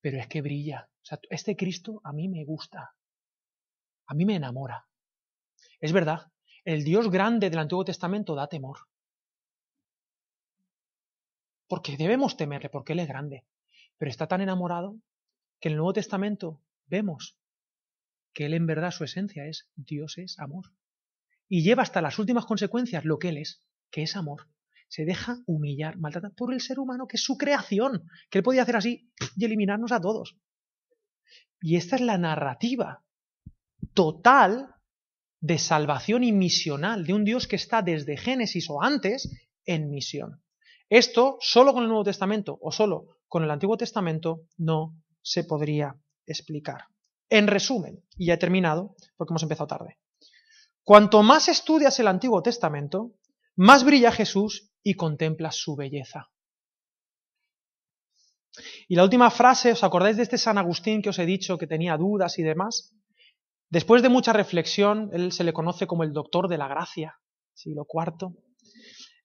Pero es que brilla. O sea, este Cristo a mí me gusta. A mí me enamora. Es verdad, el Dios grande del Antiguo Testamento da temor. Porque debemos temerle, porque Él es grande. Pero está tan enamorado que en el Nuevo Testamento vemos que Él en verdad su esencia es Dios es amor. Y lleva hasta las últimas consecuencias lo que Él es que es amor, se deja humillar, maltratar por el ser humano, que es su creación, que él podía hacer así y eliminarnos a todos. Y esta es la narrativa total de salvación y misional de un Dios que está desde Génesis o antes en misión. Esto solo con el Nuevo Testamento o solo con el Antiguo Testamento no se podría explicar. En resumen, y ya he terminado porque hemos empezado tarde, cuanto más estudias el Antiguo Testamento, más brilla Jesús y contemplas su belleza. Y la última frase, ¿os acordáis de este San Agustín que os he dicho que tenía dudas y demás? Después de mucha reflexión, él se le conoce como el doctor de la gracia, siglo IV.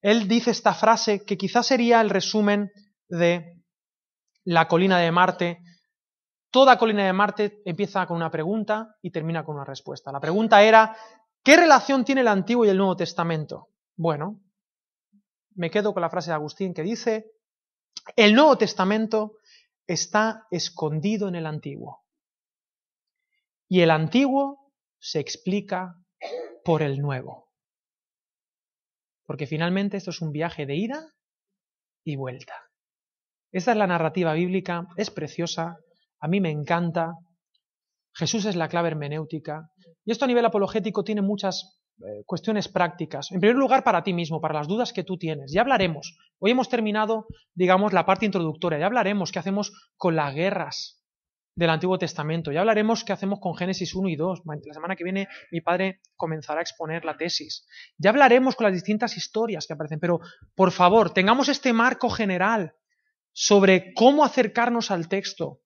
Él dice esta frase que quizás sería el resumen de la colina de Marte. Toda colina de Marte empieza con una pregunta y termina con una respuesta. La pregunta era, ¿qué relación tiene el Antiguo y el Nuevo Testamento? Bueno, me quedo con la frase de Agustín que dice, el Nuevo Testamento está escondido en el Antiguo. Y el Antiguo se explica por el Nuevo. Porque finalmente esto es un viaje de ida y vuelta. Esta es la narrativa bíblica, es preciosa, a mí me encanta. Jesús es la clave hermenéutica. Y esto a nivel apologético tiene muchas eh, cuestiones prácticas. En primer lugar, para ti mismo, para las dudas que tú tienes. Ya hablaremos. Hoy hemos terminado, digamos, la parte introductoria. Ya hablaremos qué hacemos con las guerras del Antiguo Testamento. Ya hablaremos qué hacemos con Génesis 1 y 2. La semana que viene mi padre comenzará a exponer la tesis. Ya hablaremos con las distintas historias que aparecen, pero por favor, tengamos este marco general sobre cómo acercarnos al texto.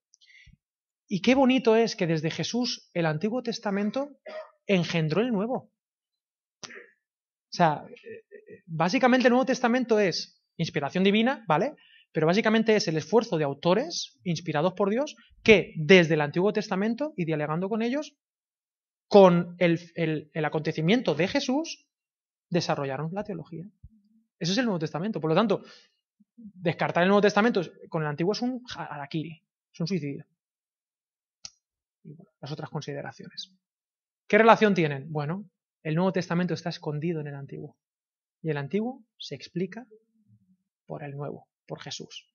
Y qué bonito es que desde Jesús el Antiguo Testamento engendró el Nuevo. O sea, básicamente el Nuevo Testamento es inspiración divina, ¿vale? Pero básicamente es el esfuerzo de autores inspirados por Dios que desde el Antiguo Testamento y dialogando con ellos, con el, el, acontecimiento de Jesús, desarrollaron la teología. Eso es el Nuevo Testamento. Por lo tanto, descartar el Nuevo Testamento con el Antiguo es un harakiri, es un suicidio. Y las otras consideraciones. ¿Qué relación tienen? Bueno, el Nuevo Testamento está escondido en el Antiguo. Y el Antiguo se explica por el Nuevo, por Jesús.